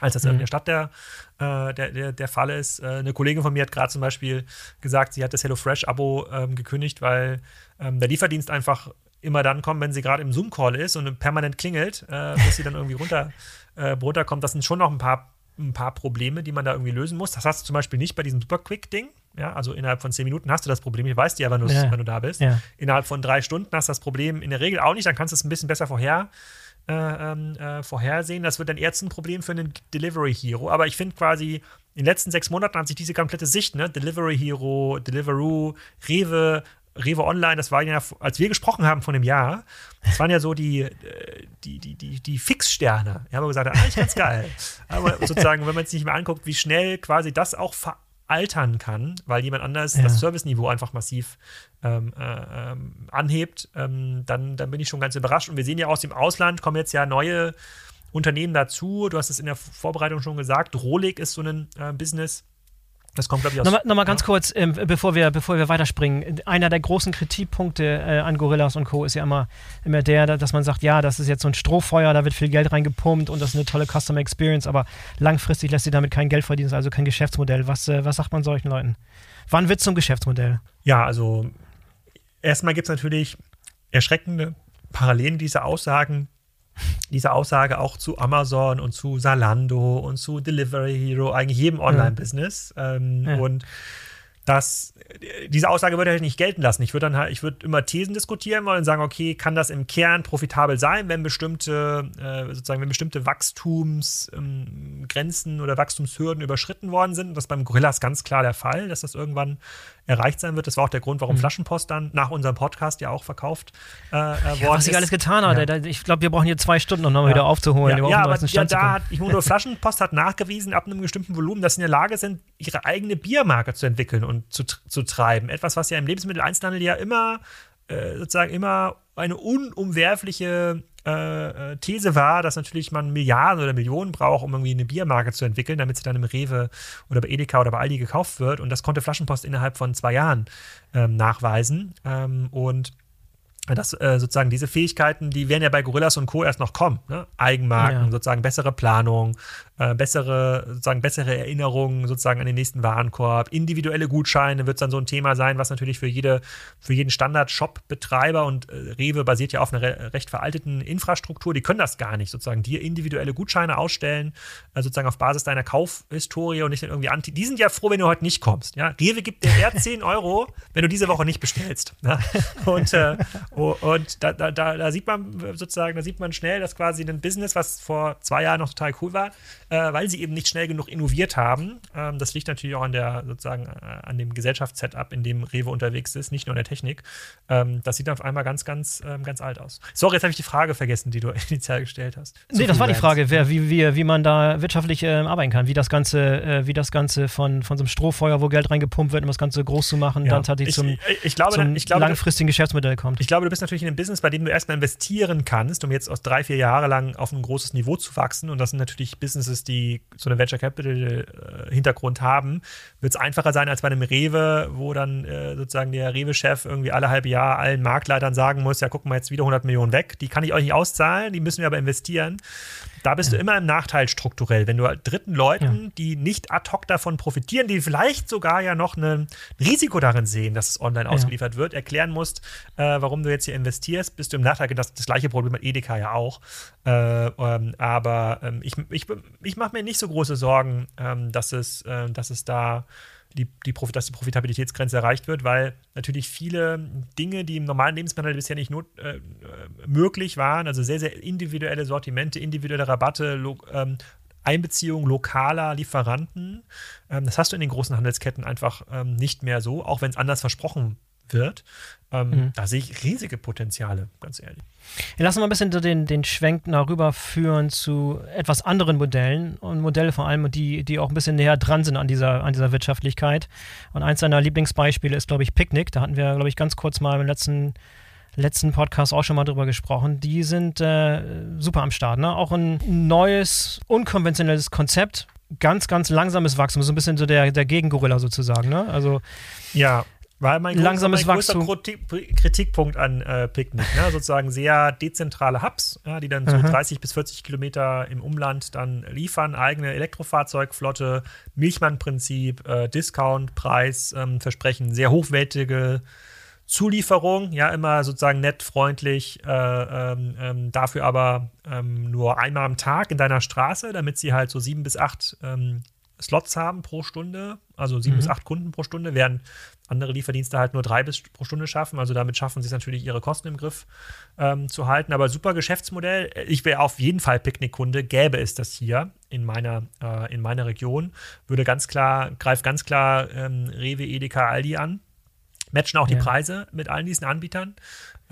B: als das mhm. in der Stadt der, äh, der, der, der, Fall ist. Äh, eine Kollegin von mir hat gerade zum Beispiel gesagt, sie hat das HelloFresh-Abo ähm, gekündigt, weil ähm, der Lieferdienst einfach immer dann kommt, wenn sie gerade im Zoom-Call ist und permanent klingelt, äh, bis sie dann irgendwie runter, äh, runterkommt. Das sind schon noch ein paar, ein paar Probleme, die man da irgendwie lösen muss. Das hast du zum Beispiel nicht bei diesem Super-Quick-Ding. Ja, also innerhalb von zehn Minuten hast du das Problem. Ich weiß dir aber nur, ja. wenn du da bist. Ja. Innerhalb von drei Stunden hast du das Problem in der Regel auch nicht. Dann kannst du es ein bisschen besser vorher äh, ähm, äh, vorhersehen. Das wird dann eher ein Problem für einen Delivery Hero. Aber ich finde quasi, in den letzten sechs Monaten hat sich diese komplette Sicht, ne, Delivery Hero, Deliveroo, Rewe, Rewe Online, das war ja, als wir gesprochen haben von dem Jahr, das waren ja so die, äh, die, die, die, die Fixsterne. Wir haben gesagt, eigentlich ganz geil. Aber sozusagen, wenn man es nicht mehr anguckt, wie schnell quasi das auch ver altern kann, weil jemand anders ja. das Serviceniveau einfach massiv ähm, äh, ähm, anhebt, ähm, dann, dann bin ich schon ganz überrascht. Und wir sehen ja aus dem Ausland kommen jetzt ja neue Unternehmen dazu. Du hast es in der Vorbereitung schon gesagt. Rolik ist so ein äh, Business, das kommt, glaube ich, aus.
A: Nochmal, nochmal ganz ja. kurz, ähm, bevor, wir, bevor wir weiterspringen. Einer der großen Kritikpunkte äh, an Gorillas und Co. ist ja immer, immer der, dass man sagt, ja, das ist jetzt so ein Strohfeuer, da wird viel Geld reingepumpt und das ist eine tolle Customer Experience, aber langfristig lässt sie damit kein Geld verdienen, also kein Geschäftsmodell. Was, äh, was sagt man solchen Leuten? Wann wird es zum Geschäftsmodell?
B: Ja, also erstmal gibt es natürlich erschreckende Parallelen dieser Aussagen diese Aussage auch zu Amazon und zu Salando und zu Delivery Hero, eigentlich jedem Online-Business. Ähm, ja. Und das, diese Aussage würde ich nicht gelten lassen. Ich würde dann halt, ich würde immer Thesen diskutieren wollen und sagen, okay, kann das im Kern profitabel sein, wenn bestimmte, äh, sozusagen, wenn bestimmte Wachstumsgrenzen ähm, oder Wachstumshürden überschritten worden sind. Und das beim Gorillas ganz klar der Fall, dass das irgendwann erreicht sein wird. Das war auch der Grund, warum mhm. Flaschenpost dann nach unserem Podcast ja auch verkauft äh, äh worden ja,
A: was
B: ich
A: alles getan hat. Ja. Ich glaube, wir brauchen hier zwei Stunden, um nochmal ja. wieder aufzuholen.
B: Ja, ja aber ja, da hat, ich nur Flaschenpost hat nachgewiesen, ab einem bestimmten Volumen, dass sie in der Lage sind, ihre eigene Biermarke zu entwickeln und zu, zu treiben. Etwas, was ja im Lebensmitteleinzelhandel ja immer äh, sozusagen immer eine unumwerfliche äh, äh, These war, dass natürlich man Milliarden oder Millionen braucht, um irgendwie eine Biermarke zu entwickeln, damit sie dann im Rewe oder bei Edeka oder bei Aldi gekauft wird. Und das konnte Flaschenpost innerhalb von zwei Jahren ähm, nachweisen. Ähm, und dass äh, sozusagen diese Fähigkeiten, die werden ja bei Gorillas und Co. erst noch kommen. Ne? Eigenmarken, ja. sozusagen bessere Planung, äh, bessere, sozusagen bessere Erinnerungen sozusagen an den nächsten Warenkorb, individuelle Gutscheine wird dann so ein Thema sein, was natürlich für jede, für jeden Standard-Shop-Betreiber und äh, Rewe basiert ja auf einer re recht veralteten Infrastruktur, die können das gar nicht, sozusagen dir individuelle Gutscheine ausstellen, äh, sozusagen auf Basis deiner Kaufhistorie und nicht irgendwie anti. Die sind ja froh, wenn du heute nicht kommst. Ja? Rewe gibt dir eher 10 Euro, wenn du diese Woche nicht bestellst. Ne? Und, äh, und da, da, da, sieht man sozusagen, da sieht man schnell, dass quasi ein Business, was vor zwei Jahren noch total cool war, äh, weil sie eben nicht schnell genug innoviert haben. Ähm, das liegt natürlich auch an der sozusagen äh, an dem Gesellschaftssetup, in dem Rewe unterwegs ist, nicht nur in der Technik. Ähm, das sieht auf einmal ganz, ganz, ähm, ganz alt aus. Sorry, jetzt habe ich die Frage vergessen, die du initial gestellt hast.
A: Zu nee, das war die Frage, wer, wie, wie, wie man da wirtschaftlich äh, arbeiten kann, wie das Ganze, äh, wie das Ganze von, von so einem Strohfeuer, wo Geld reingepumpt wird, um das Ganze groß zu machen, ja. dann tatsächlich zum,
B: ich glaube,
A: zum
B: ich glaube,
A: langfristigen Geschäftsmodell kommt.
B: Ich glaube, du bist natürlich in einem Business, bei dem du erstmal investieren kannst, um jetzt aus drei, vier Jahre lang auf ein großes Niveau zu wachsen. Und das sind natürlich Businesses, die so eine Venture Capital äh, Hintergrund haben, wird es einfacher sein als bei einem Rewe, wo dann äh, sozusagen der Rewe-Chef irgendwie alle halbe Jahr allen Marktleitern sagen muss, ja, gucken wir jetzt wieder 100 Millionen weg, die kann ich euch nicht auszahlen, die müssen wir aber investieren. Da bist ja. du immer im Nachteil strukturell. Wenn du dritten Leuten, ja. die nicht ad hoc davon profitieren, die vielleicht sogar ja noch ein Risiko darin sehen, dass es online ja. ausgeliefert wird, erklären musst, äh, warum du jetzt hier investierst, bist du im Nachteil. Das, das gleiche Problem hat Edeka ja auch. Äh, ähm, aber ähm, ich, ich, ich mache mir nicht so große Sorgen, ähm, dass, es, äh, dass es da die, die Profit, dass die Profitabilitätsgrenze erreicht wird, weil natürlich viele Dinge, die im normalen Lebensmittel bisher nicht not, äh, möglich waren, also sehr, sehr individuelle Sortimente, individuelle Rabatte, lo, ähm, Einbeziehung lokaler Lieferanten, ähm, das hast du in den großen Handelsketten einfach ähm, nicht mehr so, auch wenn es anders versprochen wird. Ähm, mhm. Da sehe ich riesige Potenziale, ganz ehrlich.
A: Lass uns mal ein bisschen den, den Schwenk darüber führen zu etwas anderen Modellen und Modelle vor allem, die, die auch ein bisschen näher dran sind an dieser, an dieser Wirtschaftlichkeit. Und eins seiner Lieblingsbeispiele ist, glaube ich, Picknick. Da hatten wir, glaube ich, ganz kurz mal im letzten letzten Podcast auch schon mal drüber gesprochen. Die sind äh, super am Start. Ne? Auch ein neues, unkonventionelles Konzept. Ganz, ganz langsames Wachstum. So ein bisschen so der, der Gegengorilla sozusagen. Ne? Also,
B: ja. War mein,
A: langsames mein größter
B: Kritikpunkt an äh, Picknick. Ne? Sozusagen sehr dezentrale Hubs, ja, die dann so Aha. 30 bis 40 Kilometer im Umland dann liefern. Eigene Elektrofahrzeugflotte, Milchmann-Prinzip, äh, Discount-Preis, ähm, Versprechen, sehr hochwertige Zulieferung, ja, immer sozusagen nett, freundlich, äh, ähm, ähm, dafür aber ähm, nur einmal am Tag in deiner Straße, damit sie halt so sieben bis acht ähm, Slots haben pro Stunde, also sieben mhm. bis acht Kunden pro Stunde, während andere Lieferdienste halt nur drei bis pro Stunde schaffen. Also damit schaffen sie es natürlich, ihre Kosten im Griff ähm, zu halten. Aber super Geschäftsmodell. Ich wäre auf jeden Fall Picknickkunde. Gäbe es das hier in meiner, äh, in meiner Region. Würde ganz klar, greift ganz klar ähm, Rewe, Edeka, Aldi an. Matchen auch ja. die Preise mit allen diesen Anbietern.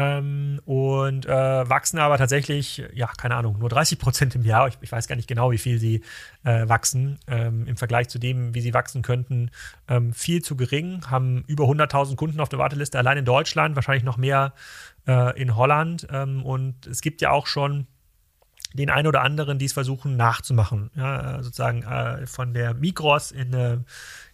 B: Ähm, und äh, wachsen aber tatsächlich, ja, keine Ahnung, nur 30 Prozent im Jahr. Ich, ich, weiß gar nicht genau, wie viel sie äh, wachsen ähm, im Vergleich zu dem, wie sie wachsen könnten. Ähm, viel zu gering, haben über 100.000 Kunden auf der Warteliste allein in Deutschland, wahrscheinlich noch mehr äh, in Holland. Ähm, und es gibt ja auch schon den einen oder anderen, die es versuchen nachzumachen. Ja, sozusagen äh, von der Migros in, äh,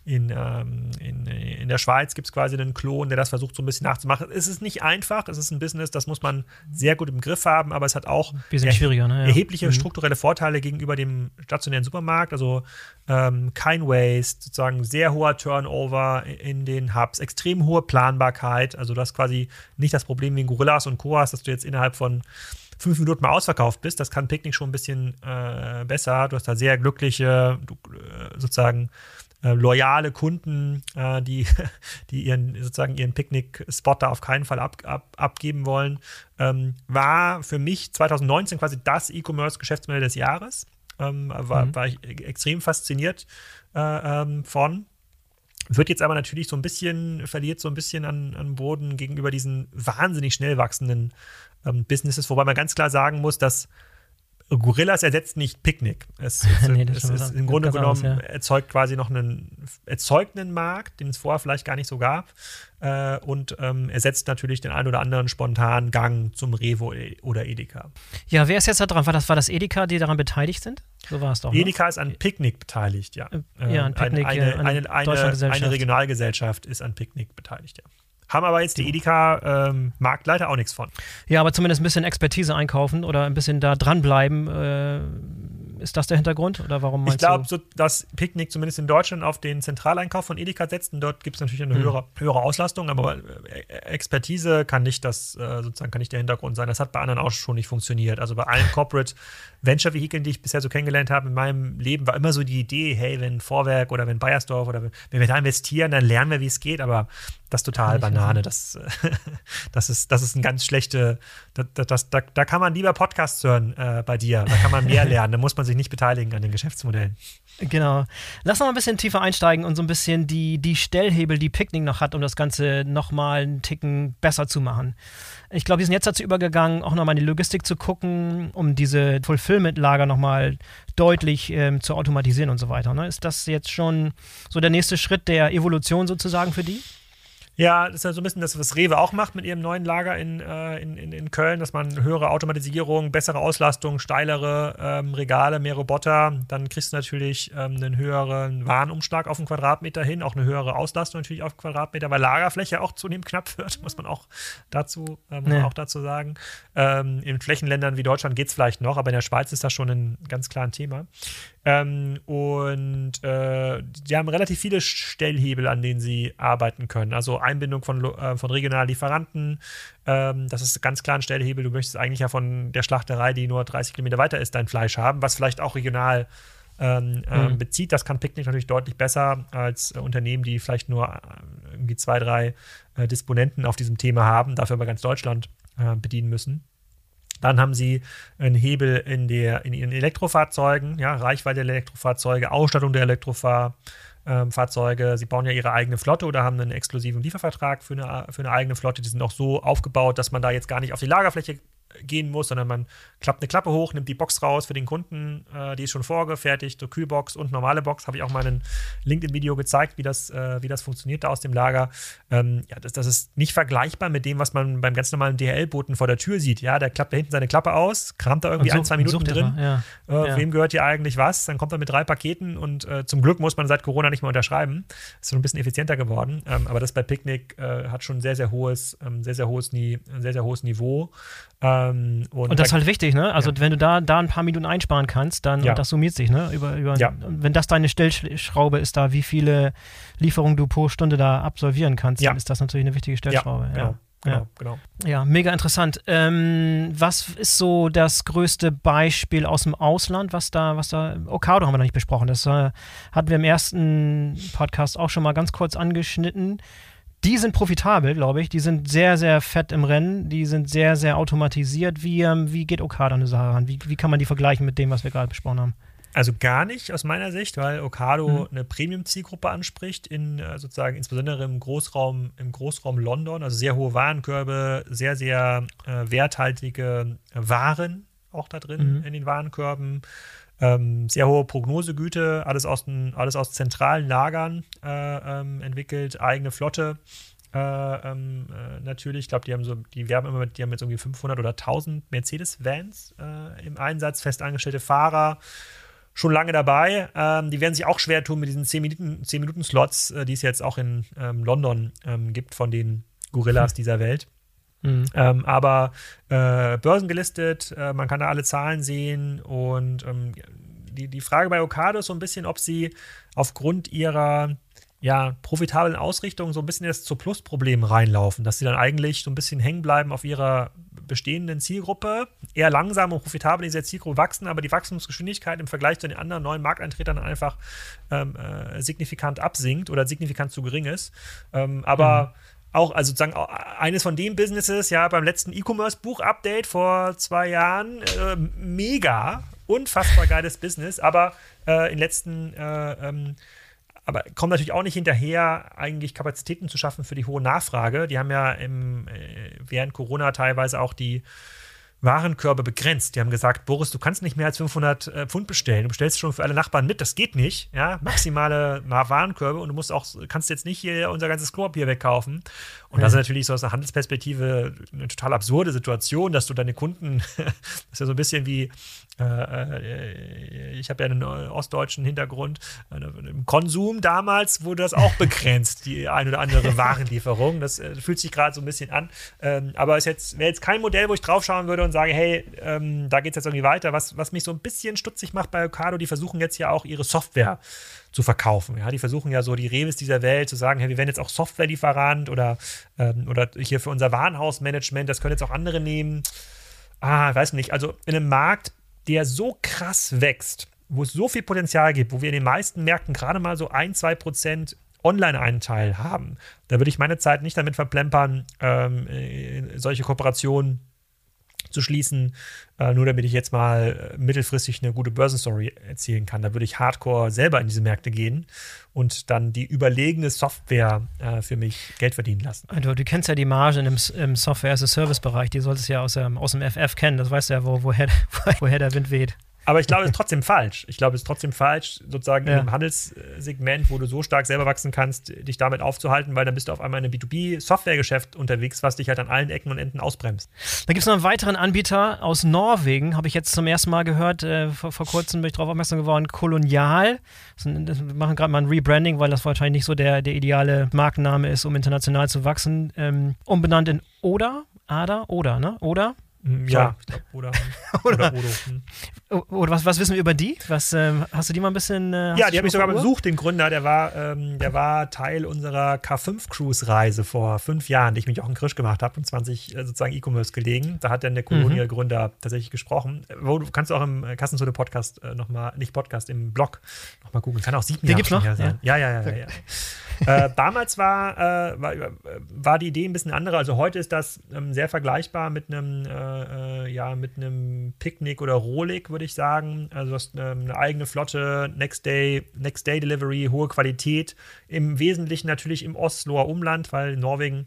B: in, ähm, in, in der Schweiz gibt es quasi einen Klon, der das versucht, so ein bisschen nachzumachen. Es ist nicht einfach, es ist ein Business, das muss man sehr gut im Griff haben, aber es hat auch
A: er ne?
B: erhebliche mhm. strukturelle Vorteile gegenüber dem stationären Supermarkt. Also ähm, kein Waste, sozusagen sehr hoher Turnover in den Hubs, extrem hohe Planbarkeit. Also du hast quasi nicht das Problem wie in Gorillas und Co. dass du jetzt innerhalb von fünf Minuten mal ausverkauft bist. Das kann Picknick schon ein bisschen äh, besser. Du hast da sehr glückliche, du, äh, sozusagen äh, loyale Kunden, äh, die, die ihren sozusagen ihren Picknick-Spot da auf keinen Fall ab, ab, abgeben wollen, ähm, war für mich 2019 quasi das E-Commerce-Geschäftsmodell des Jahres. Ähm, war, mhm. war ich extrem fasziniert äh, ähm, von. Wird jetzt aber natürlich so ein bisschen, verliert so ein bisschen an, an Boden gegenüber diesen wahnsinnig schnell wachsenden ähm, Businesses, wobei man ganz klar sagen muss, dass Gorillas ersetzt nicht Picknick. Es, es, nee, es ist im Grunde genommen aus, ja. erzeugt quasi noch einen, erzeugt einen Markt, den es vorher vielleicht gar nicht so gab. Äh, und ähm, ersetzt natürlich den einen oder anderen spontanen Gang zum Revo oder Edeka.
A: Ja, wer ist jetzt da dran? War das, war das Edeka, die daran beteiligt sind? So war es doch.
B: Ne? Edeka ne? ist an Picknick beteiligt, ja.
A: Äh, ja, an Picknick.
B: Eine, eine, eine, eine, eine Regionalgesellschaft ist an Picknick beteiligt, ja. Haben aber jetzt die Edeka-Marktleiter ähm, auch nichts von.
A: Ja, aber zumindest ein bisschen Expertise einkaufen oder ein bisschen da dranbleiben. Äh, ist das der Hintergrund oder warum
B: Ich glaube, so, dass Picknick zumindest in Deutschland auf den Zentraleinkauf von Edeka setzt und dort gibt es natürlich eine mhm. höhere, höhere Auslastung, aber äh, Expertise kann nicht das äh, sozusagen kann nicht der Hintergrund sein. Das hat bei anderen auch schon nicht funktioniert. Also bei allen Corporate Venture-Vehikeln, die ich bisher so kennengelernt habe in meinem Leben, war immer so die Idee, hey, wenn Vorwerk oder wenn Bayersdorf oder wenn, wenn wir da investieren, dann lernen wir, wie es geht, aber das ist total Banane. Das, das, ist, das ist ein ganz schlechte, das, das, da, da kann man lieber Podcasts hören äh, bei dir. Da kann man mehr lernen. Da muss man sich nicht beteiligen an den Geschäftsmodellen.
A: Genau. Lass noch mal ein bisschen tiefer einsteigen und so ein bisschen die, die Stellhebel, die Picknick noch hat, um das Ganze noch mal einen Ticken besser zu machen. Ich glaube, die sind jetzt dazu übergegangen, auch noch mal in die Logistik zu gucken, um diese Fulfillment-Lager noch mal deutlich ähm, zu automatisieren und so weiter. Ne? Ist das jetzt schon so der nächste Schritt der Evolution sozusagen für die?
B: Ja, das ist ja so ein bisschen das, was Rewe auch macht mit ihrem neuen Lager in, äh, in, in, in, Köln, dass man höhere Automatisierung, bessere Auslastung, steilere ähm, Regale, mehr Roboter, dann kriegst du natürlich ähm, einen höheren Warenumschlag auf den Quadratmeter hin, auch eine höhere Auslastung natürlich auf Quadratmeter, weil Lagerfläche auch zunehmend knapp wird, muss man auch dazu, äh, muss man auch dazu sagen. Ähm, in Flächenländern wie Deutschland geht es vielleicht noch, aber in der Schweiz ist das schon ein ganz klares Thema. Ähm, und äh, die haben relativ viele Stellhebel, an denen sie arbeiten können. Also Einbindung von, äh, von regionalen Lieferanten. Ähm, das ist ganz klar ein Stellhebel. Du möchtest eigentlich ja von der Schlachterei, die nur 30 Kilometer weiter ist, dein Fleisch haben, was vielleicht auch regional ähm, mhm. bezieht. Das kann Picknick natürlich deutlich besser als äh, Unternehmen, die vielleicht nur äh, irgendwie zwei, drei äh, Disponenten auf diesem Thema haben, dafür aber ganz Deutschland äh, bedienen müssen. Dann haben sie einen Hebel in, der, in ihren Elektrofahrzeugen, ja, Reichweite der Elektrofahrzeuge, Ausstattung der Elektrofahrzeuge. Sie bauen ja ihre eigene Flotte oder haben einen exklusiven Liefervertrag für eine, für eine eigene Flotte. Die sind auch so aufgebaut, dass man da jetzt gar nicht auf die Lagerfläche gehen muss, sondern man klappt eine Klappe hoch, nimmt die Box raus für den Kunden, äh, die ist schon vorgefertigt, so Kühlbox und normale Box. Habe ich auch mal ein LinkedIn-Video gezeigt, wie das, äh, wie das funktioniert da aus dem Lager. Ähm, ja, das, das ist nicht vergleichbar mit dem, was man beim ganz normalen DHL-Boten vor der Tür sieht. Ja, der klappt da hinten seine Klappe aus, kramt da irgendwie so, ein, zwei Minuten drin. Ja. Äh, ja. Wem gehört hier eigentlich was? Dann kommt er mit drei Paketen und äh, zum Glück muss man seit Corona nicht mehr unterschreiben. Ist so ein bisschen effizienter geworden. Ähm, aber das bei Picknick äh, hat schon sehr, sehr hohes, ähm, sehr, sehr hohes, sehr, sehr hohes Niveau.
A: Ähm, und, und, das ist halt wichtig, ne? Also ja. wenn du da, da ein paar Minuten einsparen kannst, dann ja. das summiert sich, ne? Über, über, ja. Wenn das deine Stellschraube ist, da wie viele Lieferungen du pro Stunde da absolvieren kannst, dann ist das natürlich eine wichtige Stellschraube.
B: Genau. Genau, genau.
A: Ja, mega interessant. Ähm, was ist so das größte Beispiel aus dem Ausland, was da, was da, Okado haben wir noch nicht besprochen. Das äh, hatten wir im ersten Podcast auch schon mal ganz kurz angeschnitten die sind profitabel, glaube ich. Die sind sehr, sehr fett im Rennen. Die sind sehr, sehr automatisiert. Wie, ähm, wie geht Okada an die Sache ran? Wie, wie kann man die vergleichen mit dem, was wir gerade besprochen haben?
B: Also gar nicht aus meiner Sicht, weil Okado mhm. eine Premium-Zielgruppe anspricht, in äh, sozusagen insbesondere im Großraum, im Großraum London, also sehr hohe Warenkörbe, sehr, sehr äh, werthaltige Waren auch da drin mhm. in den Warenkörben. Ähm, sehr hohe Prognosegüte, alles aus, den, alles aus zentralen Lagern äh, ähm, entwickelt, eigene Flotte. Äh, ähm, äh, natürlich, ich glaube, die haben so, die werben immer mit, die haben jetzt irgendwie 500 oder 1000 Mercedes-Vans äh, im Einsatz, festangestellte Fahrer, schon lange dabei. Ähm, die werden sich auch schwer tun mit diesen 10-Minuten-Slots, 10 äh, die es jetzt auch in ähm, London ähm, gibt von den Gorillas dieser Welt. Mhm. Ähm, aber äh, börsengelistet, äh, man kann da alle Zahlen sehen und ähm, die, die Frage bei Okado ist so ein bisschen, ob sie aufgrund ihrer ja, profitablen Ausrichtung so ein bisschen jetzt zu Plusproblemen reinlaufen, dass sie dann eigentlich so ein bisschen hängen bleiben auf ihrer bestehenden Zielgruppe, eher langsam und profitabel in dieser Zielgruppe wachsen, aber die Wachstumsgeschwindigkeit im Vergleich zu den anderen neuen Markteintretern einfach ähm, äh, signifikant absinkt oder signifikant zu gering ist. Ähm, aber mhm auch, also sozusagen eines von den Businesses, ja, beim letzten E-Commerce-Buch-Update vor zwei Jahren, äh, mega, unfassbar geiles Business, aber äh, in letzten, äh, ähm, aber kommen natürlich auch nicht hinterher, eigentlich Kapazitäten zu schaffen für die hohe Nachfrage. Die haben ja im, äh, während Corona teilweise auch die Warenkörbe begrenzt. Die haben gesagt, Boris, du kannst nicht mehr als 500 äh, Pfund bestellen. Du bestellst schon für alle Nachbarn mit. Das geht nicht. Ja, maximale Warenkörbe und du musst auch, kannst jetzt nicht hier unser ganzes Klopapier wegkaufen. Und das ist natürlich so aus einer Handelsperspektive eine total absurde Situation, dass du deine Kunden, das ist ja so ein bisschen wie, äh, äh, ich habe ja einen ostdeutschen Hintergrund, äh, im Konsum damals wurde das auch begrenzt, die ein oder andere Warenlieferung. Das äh, fühlt sich gerade so ein bisschen an. Ähm, aber es wäre jetzt kein Modell, wo ich draufschauen würde und sage, hey, ähm, da geht es jetzt irgendwie weiter. Was, was mich so ein bisschen stutzig macht bei Ocado, die versuchen jetzt ja auch ihre Software zu verkaufen. Ja, die versuchen ja so die Reves dieser Welt zu sagen, hey, wir werden jetzt auch Softwarelieferant oder, ähm, oder hier für unser Warenhausmanagement, das können jetzt auch andere nehmen. Ah, weiß nicht. Also in einem Markt, der so krass wächst, wo es so viel Potenzial gibt, wo wir in den meisten Märkten gerade mal so ein, zwei Prozent Online-Einteil haben, da würde ich meine Zeit nicht damit verplempern, ähm, äh, solche Kooperationen zu schließen, äh, nur damit ich jetzt mal äh, mittelfristig eine gute Börsenstory erzielen kann. Da würde ich hardcore selber in diese Märkte gehen und dann die überlegene Software äh, für mich Geld verdienen lassen.
A: Du, du kennst ja die Margen im, im Software-as-a-Service-Bereich, die solltest du ja aus, ähm, aus dem FF kennen, das weißt du ja, wo, woher, woher der Wind weht.
B: Aber ich glaube, es ist trotzdem falsch. Ich glaube, es ist trotzdem falsch, sozusagen ja. im Handelssegment, wo du so stark selber wachsen kannst, dich damit aufzuhalten, weil dann bist du auf einmal in einem B2B-Softwaregeschäft unterwegs, was dich halt an allen Ecken und Enden ausbremst.
A: Da gibt es noch einen weiteren Anbieter aus Norwegen, habe ich jetzt zum ersten Mal gehört. Äh, vor, vor, kurzem bin ich darauf aufmerksam geworden. Kolonial. Das machen gerade mal ein Rebranding, weil das wahrscheinlich nicht so der, der ideale Markenname ist, um international zu wachsen. Ähm, umbenannt in Oda. Ada, Oda, ne? Oder?
B: Hm, ja, glaub, oder,
A: oder, oder, hm. oder was, was wissen wir über die? Was, ähm, hast du die mal ein bisschen. Äh,
B: ja, die habe ich sogar besucht, den Gründer. Der war, ähm, der war Teil unserer K5-Cruise-Reise vor fünf Jahren, die ich mit Jochen Krisch gemacht habe und 20 äh, sozusagen E-Commerce gelegen. Da hat dann der Colonial-Gründer mhm. tatsächlich gesprochen. Wo du kannst du auch im äh, Kassenzone-Podcast äh, nochmal, nicht Podcast, im Blog nochmal googeln. Kann auch sieben
A: Jahre schon
B: her sein. Ja, ja, ja, ja. ja. äh, damals war, äh, war, war, die Idee ein bisschen andere. Also heute ist das ähm, sehr vergleichbar mit einem, äh, ja, mit einem Picknick oder Rohlig, würde ich sagen. Also du hast ähm, eine eigene Flotte, Next Day, Next Day Delivery, hohe Qualität. Im Wesentlichen natürlich im Osloer Umland, weil Norwegen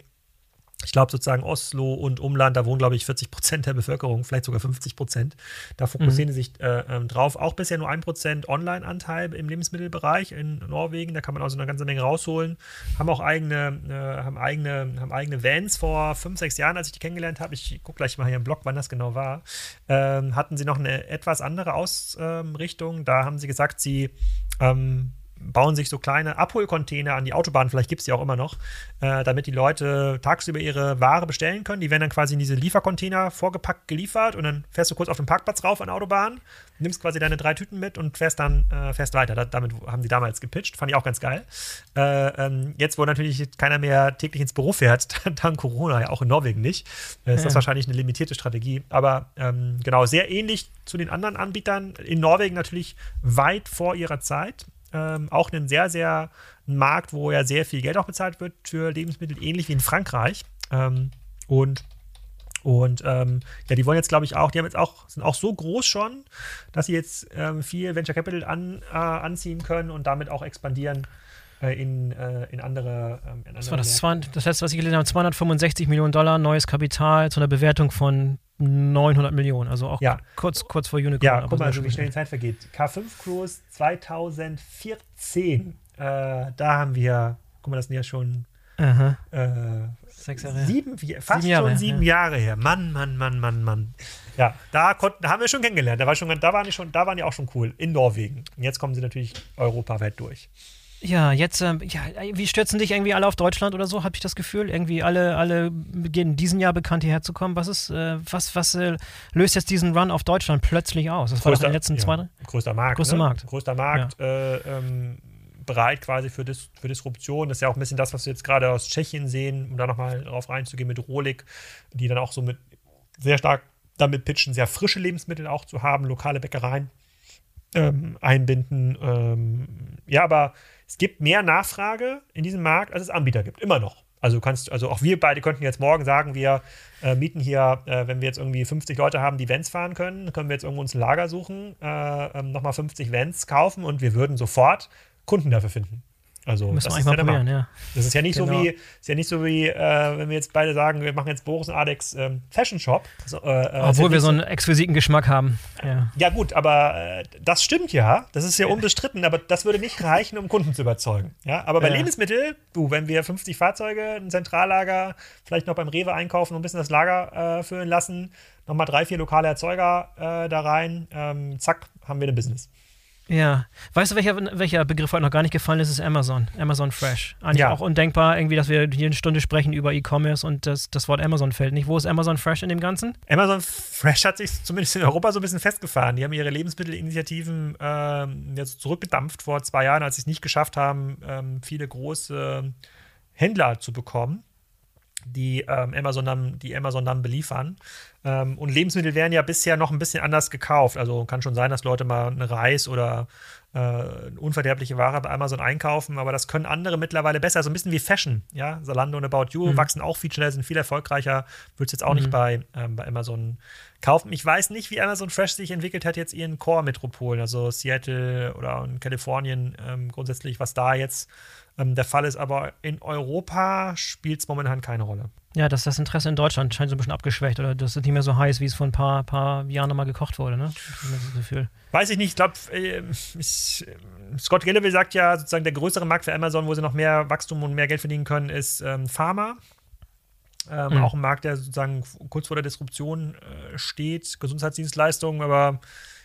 B: ich glaube sozusagen Oslo und Umland, da wohnen, glaube ich, 40 Prozent der Bevölkerung, vielleicht sogar 50 Prozent. Da fokussieren mhm. sie sich äh, ähm, drauf. Auch bisher nur ein Prozent Online-Anteil im Lebensmittelbereich in Norwegen. Da kann man also eine ganze Menge rausholen. Haben auch eigene, äh, haben eigene, haben eigene Vans vor fünf, sechs Jahren, als ich die kennengelernt habe. Ich gucke gleich mal hier im Blog, wann das genau war. Ähm, hatten sie noch eine etwas andere Ausrichtung. da haben sie gesagt, sie ähm, bauen sich so kleine Abholcontainer an die Autobahn, vielleicht gibt es die auch immer noch, äh, damit die Leute tagsüber ihre Ware bestellen können. Die werden dann quasi in diese Liefercontainer vorgepackt geliefert und dann fährst du kurz auf den Parkplatz rauf an der Autobahn, nimmst quasi deine drei Tüten mit und fährst dann äh, fährst weiter. Da, damit haben die damals gepitcht, fand ich auch ganz geil. Äh, ähm, jetzt, wo natürlich keiner mehr täglich ins Büro fährt, dank Corona, ja auch in Norwegen nicht, äh, ist ja. das wahrscheinlich eine limitierte Strategie. Aber ähm, genau, sehr ähnlich zu den anderen Anbietern. In Norwegen natürlich weit vor ihrer Zeit ähm, auch ein sehr, sehr ein Markt, wo ja sehr viel Geld auch bezahlt wird für Lebensmittel, ähnlich wie in Frankreich. Ähm, und und ähm, ja, die wollen jetzt, glaube ich, auch, die haben jetzt auch, sind auch so groß schon, dass sie jetzt ähm, viel Venture Capital an, äh, anziehen können und damit auch expandieren äh, in, äh, in andere. Ähm, in andere
A: das war das, 200, das letzte, was ich gelesen habe, 265 Millionen Dollar neues Kapital zu einer Bewertung von 900 Millionen, also auch
B: ja.
A: kurz, kurz vor Unicorn.
B: Ja, guck mal, also wie schnell die Zeit vergeht. K5 Cruise 2014, äh, da haben wir, guck mal, das sind ja schon äh, Sechs Jahre sieben, fast sieben Jahre, schon sieben ja. Jahre her. Mann, Mann, Mann, Mann, Mann. Ja, da, konnten, haben wir schon kennengelernt. Da, war schon, da, waren die schon, da waren die auch schon cool, in Norwegen. Und jetzt kommen sie natürlich europaweit durch.
A: Ja, jetzt, ähm, ja, wie stürzen dich irgendwie alle auf Deutschland oder so, habe ich das Gefühl? Irgendwie alle, alle beginnen diesen Jahr bekannt hierher zu kommen. Was ist, äh, was, was äh, löst jetzt diesen Run auf Deutschland plötzlich aus? Das
B: größter, war doch in
A: den letzten
B: ja,
A: zwei
B: Größter Markt.
A: Größter
B: ne?
A: Markt.
B: Größter Markt, ja. äh, ähm, bereit quasi für, Dis für Disruption. Das ist ja auch ein bisschen das, was wir jetzt gerade aus Tschechien sehen, um da nochmal drauf reinzugehen mit Rolik, die dann auch so mit sehr stark damit pitchen, sehr frische Lebensmittel auch zu haben, lokale Bäckereien ähm, einbinden. Ähm, ja, aber es gibt mehr Nachfrage in diesem Markt, als es Anbieter gibt. Immer noch. Also kannst, also auch wir beide könnten jetzt morgen sagen, wir äh, mieten hier, äh, wenn wir jetzt irgendwie 50 Leute haben, die Vans fahren können, können wir jetzt irgendwo uns ein Lager suchen, äh, ähm, nochmal 50 Vans kaufen und wir würden sofort Kunden dafür finden. Also
A: Müssen
B: das
A: wir
B: ist
A: mal probieren, ja.
B: Das ist ja nicht
A: Genau.
B: so wie, ist ja nicht so wie, äh, wenn wir jetzt beide sagen, wir machen jetzt Boris und Alex ähm, Fashion Shop. So, äh, äh, ja
A: Obwohl wir so einen exquisiten Geschmack haben. Ja.
B: Ja, gut, aber äh, das stimmt ja. Das ist ja unbestritten, aber das würde nicht reichen, um Kunden zu überzeugen. Ja, aber bei
A: Ja.
B: Lebensmittel, du, wenn wir 50 Fahrzeuge, ein Zentrallager, vielleicht noch beim Rewe einkaufen und ein bisschen das Lager äh, füllen lassen, nochmal drei, vier lokale Erzeuger äh, da rein, ähm, zack, haben wir ein Business.
A: Ja. Weißt du, welcher, welcher Begriff heute noch gar nicht gefallen ist? Ist Amazon. Amazon Fresh. Eigentlich
B: Ja.
A: auch undenkbar, irgendwie, dass wir hier eine Stunde sprechen über E-Commerce und das, das Wort Amazon fällt nicht. Wo ist Amazon Fresh in dem Ganzen?
B: Amazon Fresh hat sich zumindest in Europa so ein bisschen festgefahren. Die haben ihre Lebensmittelinitiativen ähm, jetzt zurückgedampft vor zwei Jahren, als sie es nicht geschafft haben, ähm, viele große Händler zu bekommen, die, ähm, Amazon, dann, die Amazon dann beliefern. Ähm, und Lebensmittel werden ja bisher noch ein bisschen anders gekauft. Also kann schon sein, dass Leute mal einen Reis oder äh, unverderbliche Ware bei Amazon einkaufen, aber das können andere mittlerweile besser. So ein bisschen wie Fashion. Ja, Zalando und About You wachsen auch viel schneller, sind viel erfolgreicher. Würdest jetzt auch nicht bei, ähm, bei Amazon kaufen. Ich weiß nicht, wie Amazon Fresh sich entwickelt hat jetzt ihren Core-Metropolen, also Seattle oder in Kalifornien ähm, grundsätzlich, was da jetzt ähm, der Fall ist. Aber in Europa spielt es momentan keine Rolle.
A: Ja, dass das Interesse in Deutschland scheint so ein bisschen abgeschwächt oder das ist nicht mehr so heiß, wie es vor ein paar, paar Jahren nochmal gekocht wurde, ne?
B: Weiß ich nicht, ich glaube, äh, äh, Scott Galloway sagt ja, sozusagen der größere Markt für Amazon, wo sie noch mehr Wachstum und mehr Geld verdienen können, ist ähm, Pharma. Ähm,
A: Mhm.
B: Auch ein Markt, der sozusagen kurz vor der Disruption äh, steht, Gesundheitsdienstleistungen, aber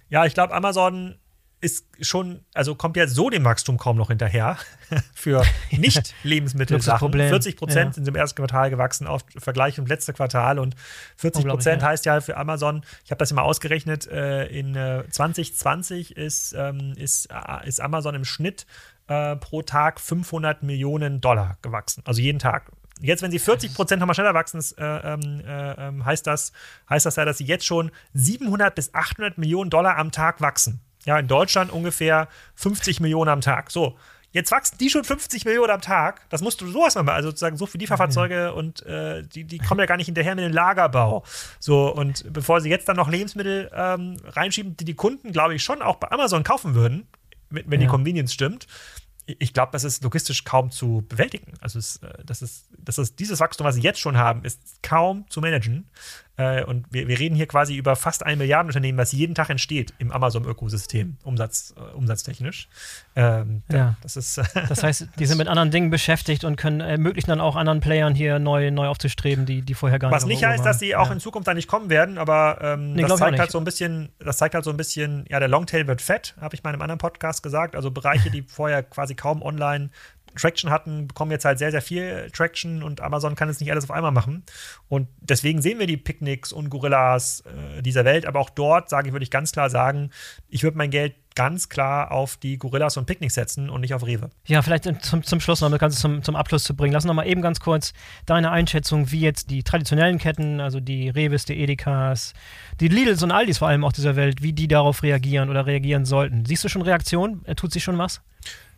B: ja, ich glaube, Amazon ist schon, also kommt ja so dem Wachstum kaum noch hinterher für Nicht-Lebensmittelsachen.
A: Luxusproblem.
B: 40 Prozent
A: Ja.
B: sind im ersten Quartal gewachsen auf Vergleich im letzten Quartal und 40
A: Unglaublich,
B: Prozent
A: ja.
B: heißt ja für Amazon, ich habe das immer ausgerechnet, äh, in äh, 2020 ist, ähm, ist, äh, ist Amazon im Schnitt äh, pro Tag 500 Millionen Dollar gewachsen. Also jeden Tag. Jetzt, wenn sie 40 Prozent nochmal schneller wachsen, äh, ähm, äh, ähm, heißt, das, heißt das ja, dass sie jetzt schon 700 bis 800 Millionen Dollar am Tag wachsen. Ja, in Deutschland ungefähr 50 Millionen am Tag. So, jetzt wachsen die schon 50 Millionen am Tag. Das musst du so erstmal mal, also sozusagen so für Lieferfahrzeuge und äh, die, die kommen ja gar nicht hinterher mit dem Lagerbau. So, und bevor sie jetzt dann noch Lebensmittel ähm, reinschieben, die die Kunden, glaube ich, schon auch bei Amazon kaufen würden, wenn wenn die
A: Ja.
B: Convenience stimmt, ich glaube, das ist logistisch kaum zu bewältigen. Also es, äh, das ist, das ist dieses Wachstum, was sie jetzt schon haben, ist kaum zu managen. Äh, Und wir, wir reden hier quasi über fast ein Milliardenunternehmen, was jeden Tag entsteht im Amazon-Ökosystem, Umsatz, äh, umsatztechnisch. Ähm,
A: Ja.
B: Das ist
A: Das heißt, die sind mit anderen Dingen beschäftigt und können ermöglichen dann auch anderen Playern hier neu, neu aufzustreben, die, die vorher gar
B: Was
A: nicht
B: nicht
A: auf der
B: heißt,
A: Uhr
B: dass
A: waren.
B: sie auch
A: ja.
B: in Zukunft da nicht kommen werden, aber ähm,
A: Nee,
B: das zeigt
A: nicht.
B: halt so ein bisschen, das zeigt halt so ein bisschen, ja, der Longtail wird fett, habe ich mal in einem anderen Podcast gesagt. Also Bereiche, die vorher quasi kaum online Traction hatten, bekommen jetzt halt sehr, sehr viel Traction und Amazon kann es nicht alles auf einmal machen. Und deswegen sehen wir die Picknicks und Gorillas äh, dieser Welt, aber auch dort, sage ich, würde ich ganz klar sagen, ich würde mein Geld ganz klar auf die Gorillas und Picknicks setzen und nicht auf Rewe.
A: Ja, vielleicht zum, zum Schluss noch das Ganze zum, zum Abschluss zu bringen. Lass noch mal eben ganz kurz deine Einschätzung, wie jetzt die traditionellen Ketten, also die Revis, die Edekas, die Lidls und Aldis vor allem auch dieser Welt, wie die darauf reagieren oder reagieren sollten. Siehst du schon Reaktionen? Äh, Tut sich schon was?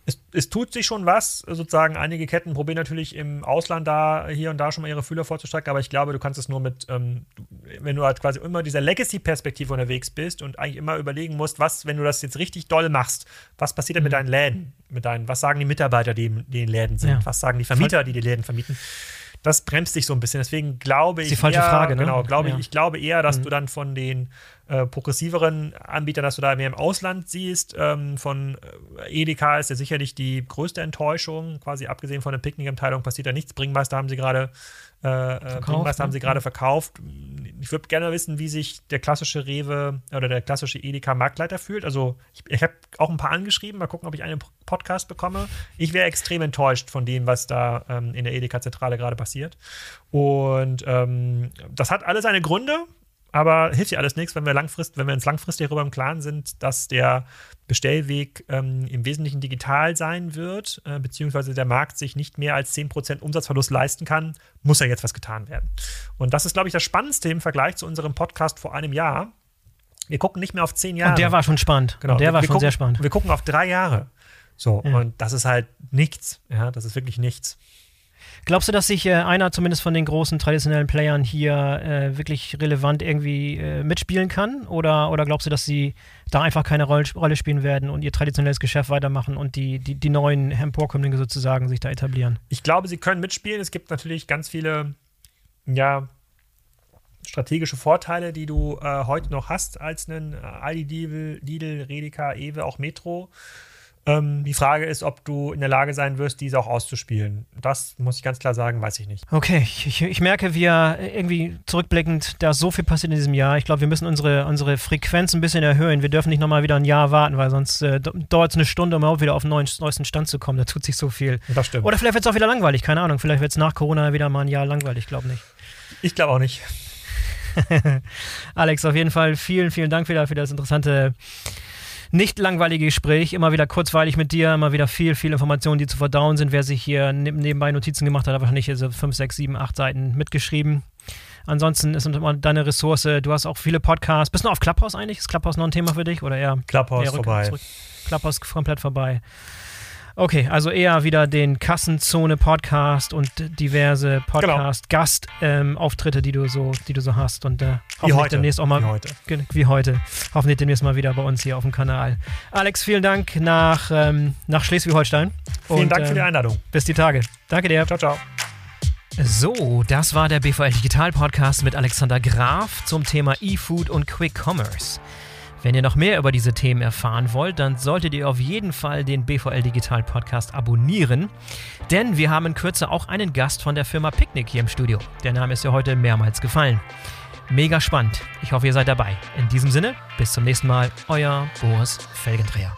B: Es, es tut sich schon was. Sozusagen einige Ketten probieren natürlich im Ausland da hier und da schon mal ihre Fühler vorzustrecken, aber ich glaube, du kannst es nur mit, ähm, wenn du halt quasi immer dieser Legacy-Perspektive unterwegs bist und eigentlich immer überlegen musst, was, wenn du das jetzt richtig doll machst, was passiert denn mit deinen Läden? Mit deinen, was sagen die Mitarbeiter, die in die in Läden sind?
A: Ja.
B: Was sagen die Vermieter, die die Läden vermieten? Das bremst dich so ein bisschen. Deswegen glaube ich.
A: die falsche
B: eher,
A: Frage, ne?
B: Genau, glaube
A: Ja.
B: ich. Ich glaube eher, dass
A: Mhm.
B: du dann von den äh, progressiveren Anbietern, dass du da mehr im Ausland siehst. Ähm, von äh, Edeka ist ja sicherlich die größte Enttäuschung. Quasi abgesehen von der Picknick-Abteilung passiert da nichts. Bringmeister haben sie gerade äh, äh, Bringmeister haben
A: ne?
B: sie gerade verkauft. Ich würde gerne wissen, wie sich der klassische Rewe oder der klassische Edeka-Marktleiter fühlt. Also ich, ich habe auch ein paar angeschrieben. Mal gucken, ob ich einen Podcast bekomme. Ich wäre extrem enttäuscht von dem, was da ähm, in der Edeka-Zentrale gerade passiert. Und ähm, das hat alles seine Gründe, aber hilft ja alles nichts, wenn wir langfristig, wenn wir uns langfristig darüber im Klaren sind, dass der Bestellweg ähm, im Wesentlichen digital sein wird, äh, beziehungsweise der Markt sich nicht mehr als 10% Umsatzverlust leisten kann, muss ja jetzt was getan werden. Und das ist, glaube ich, das Spannendste im Vergleich zu unserem Podcast vor einem Jahr. Wir gucken nicht mehr auf zehn Jahre.
A: Und der war schon spannend.
B: Genau,
A: Und der
B: wir-
A: war
B: wir
A: schon
B: gucken,
A: sehr spannend.
B: Wir gucken auf drei Jahre. So,
A: Ja.
B: und das ist halt nichts. Ja, das ist wirklich nichts.
A: Glaubst du, dass sich äh, einer zumindest von den großen traditionellen Playern hier äh, wirklich relevant irgendwie äh, mitspielen kann? Oder, oder glaubst du, dass sie da einfach keine Rolle, Rolle spielen werden und ihr traditionelles Geschäft weitermachen und die, die, die neuen Emporkömmlinge sozusagen sich da etablieren?
B: Ich glaube, sie können mitspielen. Es gibt natürlich ganz viele, ja, strategische Vorteile, die du äh, heute noch hast als einen äh, Aldi, Lidl, Redeka, Ewe, auch Metro. Ähm, die Frage ist, ob du in der Lage sein wirst, diese auch auszuspielen. Das muss ich ganz klar sagen, weiß ich nicht.
A: Okay, ich, ich merke, wir irgendwie zurückblickend, da ist so viel passiert in diesem Jahr. Ich glaube, wir müssen unsere, unsere Frequenz ein bisschen erhöhen. Wir dürfen nicht nochmal wieder ein Jahr warten, weil sonst äh, dauert es eine Stunde, um überhaupt wieder auf den neuen, neuesten Stand zu kommen. Da tut sich so viel.
B: Das stimmt.
A: Oder vielleicht wird es auch wieder langweilig, keine Ahnung. Vielleicht wird es nach Corona wieder mal ein Jahr langweilig, glaube nicht.
B: Ich glaube auch nicht.
A: Alex, auf jeden Fall vielen, vielen Dank wieder für das interessante nicht langweilige Gespräch, immer wieder kurzweilig mit dir, immer wieder viel, viel Informationen, die zu verdauen sind. Wer sich hier nebenbei Notizen gemacht hat, hat wahrscheinlich so 5, 6, 7, 8 Seiten mitgeschrieben. Ansonsten ist immer deine Ressource. Du hast auch viele Podcasts. Bist du noch auf Clubhouse eigentlich? Ist Clubhouse noch ein Thema für dich? Oder eher
B: Clubhouse eher vorbei.
A: Zurück? Clubhouse komplett vorbei. Okay, also eher wieder den Kassenzone-Podcast und diverse Podcast-Gastauftritte, ähm, die du so, die du so hast. Und äh,
B: hoffentlich heute.
A: demnächst auch mal
B: wie heute.
A: wie heute. Hoffentlich demnächst mal wieder bei uns hier auf dem Kanal. Alex, vielen Dank nach, ähm, nach Schleswig-Holstein.
B: Vielen Dank für die ähm, Einladung.
A: Bis die Tage. Danke dir.
B: Ciao, ciao.
A: So, das war der BVL Digital Podcast mit Alexander Graf zum Thema E-Food und Quick Commerce. Wenn ihr noch mehr über diese Themen erfahren wollt, dann solltet ihr auf jeden Fall den BVL Digital Podcast abonnieren, denn wir haben in Kürze auch einen Gast von der Firma Picnic hier im Studio. Der Name ist ja heute mehrmals gefallen. Mega spannend. Ich hoffe, ihr seid dabei. In diesem Sinne, bis zum nächsten Mal, euer Boris Felgendreher.